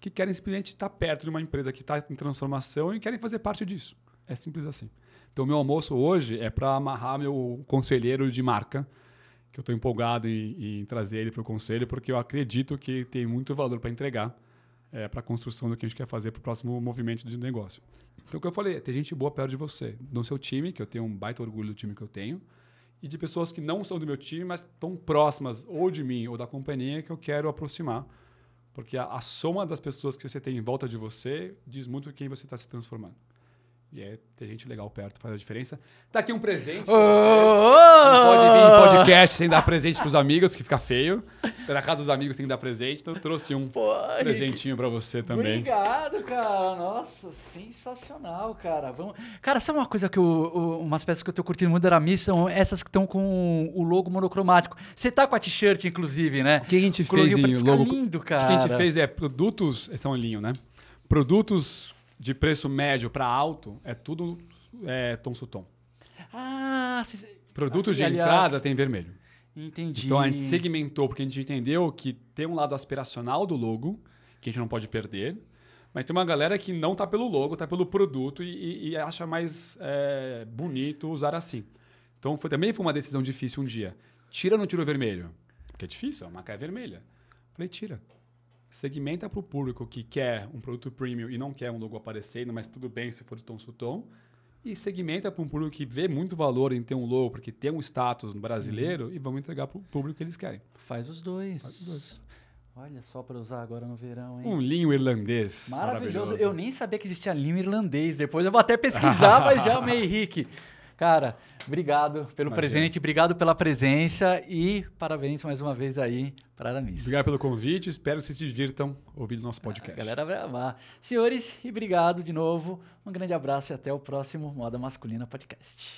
[SPEAKER 2] que querem simplesmente estar perto de uma empresa que está em transformação e querem fazer parte disso. É simples assim. Então, meu almoço hoje é para amarrar meu conselheiro de marca, que eu estou empolgado em, em, trazer ele para o conselho, porque eu acredito que tem muito valor para entregar é, para a construção do que a gente quer fazer para o próximo movimento de negócio. Então, o que eu falei, é ter gente boa perto de você, no seu time, que eu tenho um baita orgulho do time que eu tenho, e de pessoas que não são do meu time, mas estão próximas ou de mim ou da companhia que eu quero aproximar. Porque a, a soma das pessoas que você tem em volta de você diz muito quem você está se transformando. E é ter gente legal perto faz a diferença. Tá aqui um presente você. Não pode vir em podcast sem dar presente pros amigos, que fica feio. Na casa dos amigos tem que dar presente. Então eu trouxe um Pô, presentinho para você também.
[SPEAKER 1] Obrigado, cara. Nossa, sensacional, cara. Vamos... Cara, sabe uma coisa que eu, umas peças que eu tô curtindo muito da Aramis são essas que estão com o logo monocromático. Você tá com a t-shirt, inclusive, né?
[SPEAKER 2] O que a gente fez em logo? lindo, cara. O que a gente fez é produtos, esse é um linho, né? Produtos de preço médio para alto é tudo é, tom sutom.
[SPEAKER 1] Ah,
[SPEAKER 2] se... Produtos de aliás, entrada tem vermelho.
[SPEAKER 1] Entendi.
[SPEAKER 2] Então a gente segmentou porque a gente entendeu que tem um lado aspiracional do logo que a gente não pode perder, mas tem uma galera que não tá pelo logo, tá pelo produto e, e, e acha mais é, bonito usar assim. Então foi, também foi uma decisão difícil um dia. Tira ou não tira o vermelho? Porque é difícil, a marca é vermelha. Falei, tira segmenta para o público que quer um produto premium e não quer um logo aparecendo, mas tudo bem se for de tom tom. E segmenta para um público que vê muito valor em ter um logo, porque tem um status brasileiro, Sim. e vamos entregar para o público que eles querem.
[SPEAKER 1] Faz os dois. Faz os dois. Olha só para usar agora no verão, hein?
[SPEAKER 2] Um linho irlandês.
[SPEAKER 1] Maravilhoso. maravilhoso. Eu nem sabia que existia linho irlandês. Depois eu vou até pesquisar, mas já amei, Henrique. Cara, obrigado pelo Imagina. presente, obrigado pela presença e parabéns mais uma vez aí para Aramis.
[SPEAKER 2] Obrigado pelo convite, espero que vocês se divirtam ouvindo nosso podcast.
[SPEAKER 1] A galera vai amar. Senhores, e obrigado de novo. Um grande abraço e até o próximo Moda Masculina Podcast.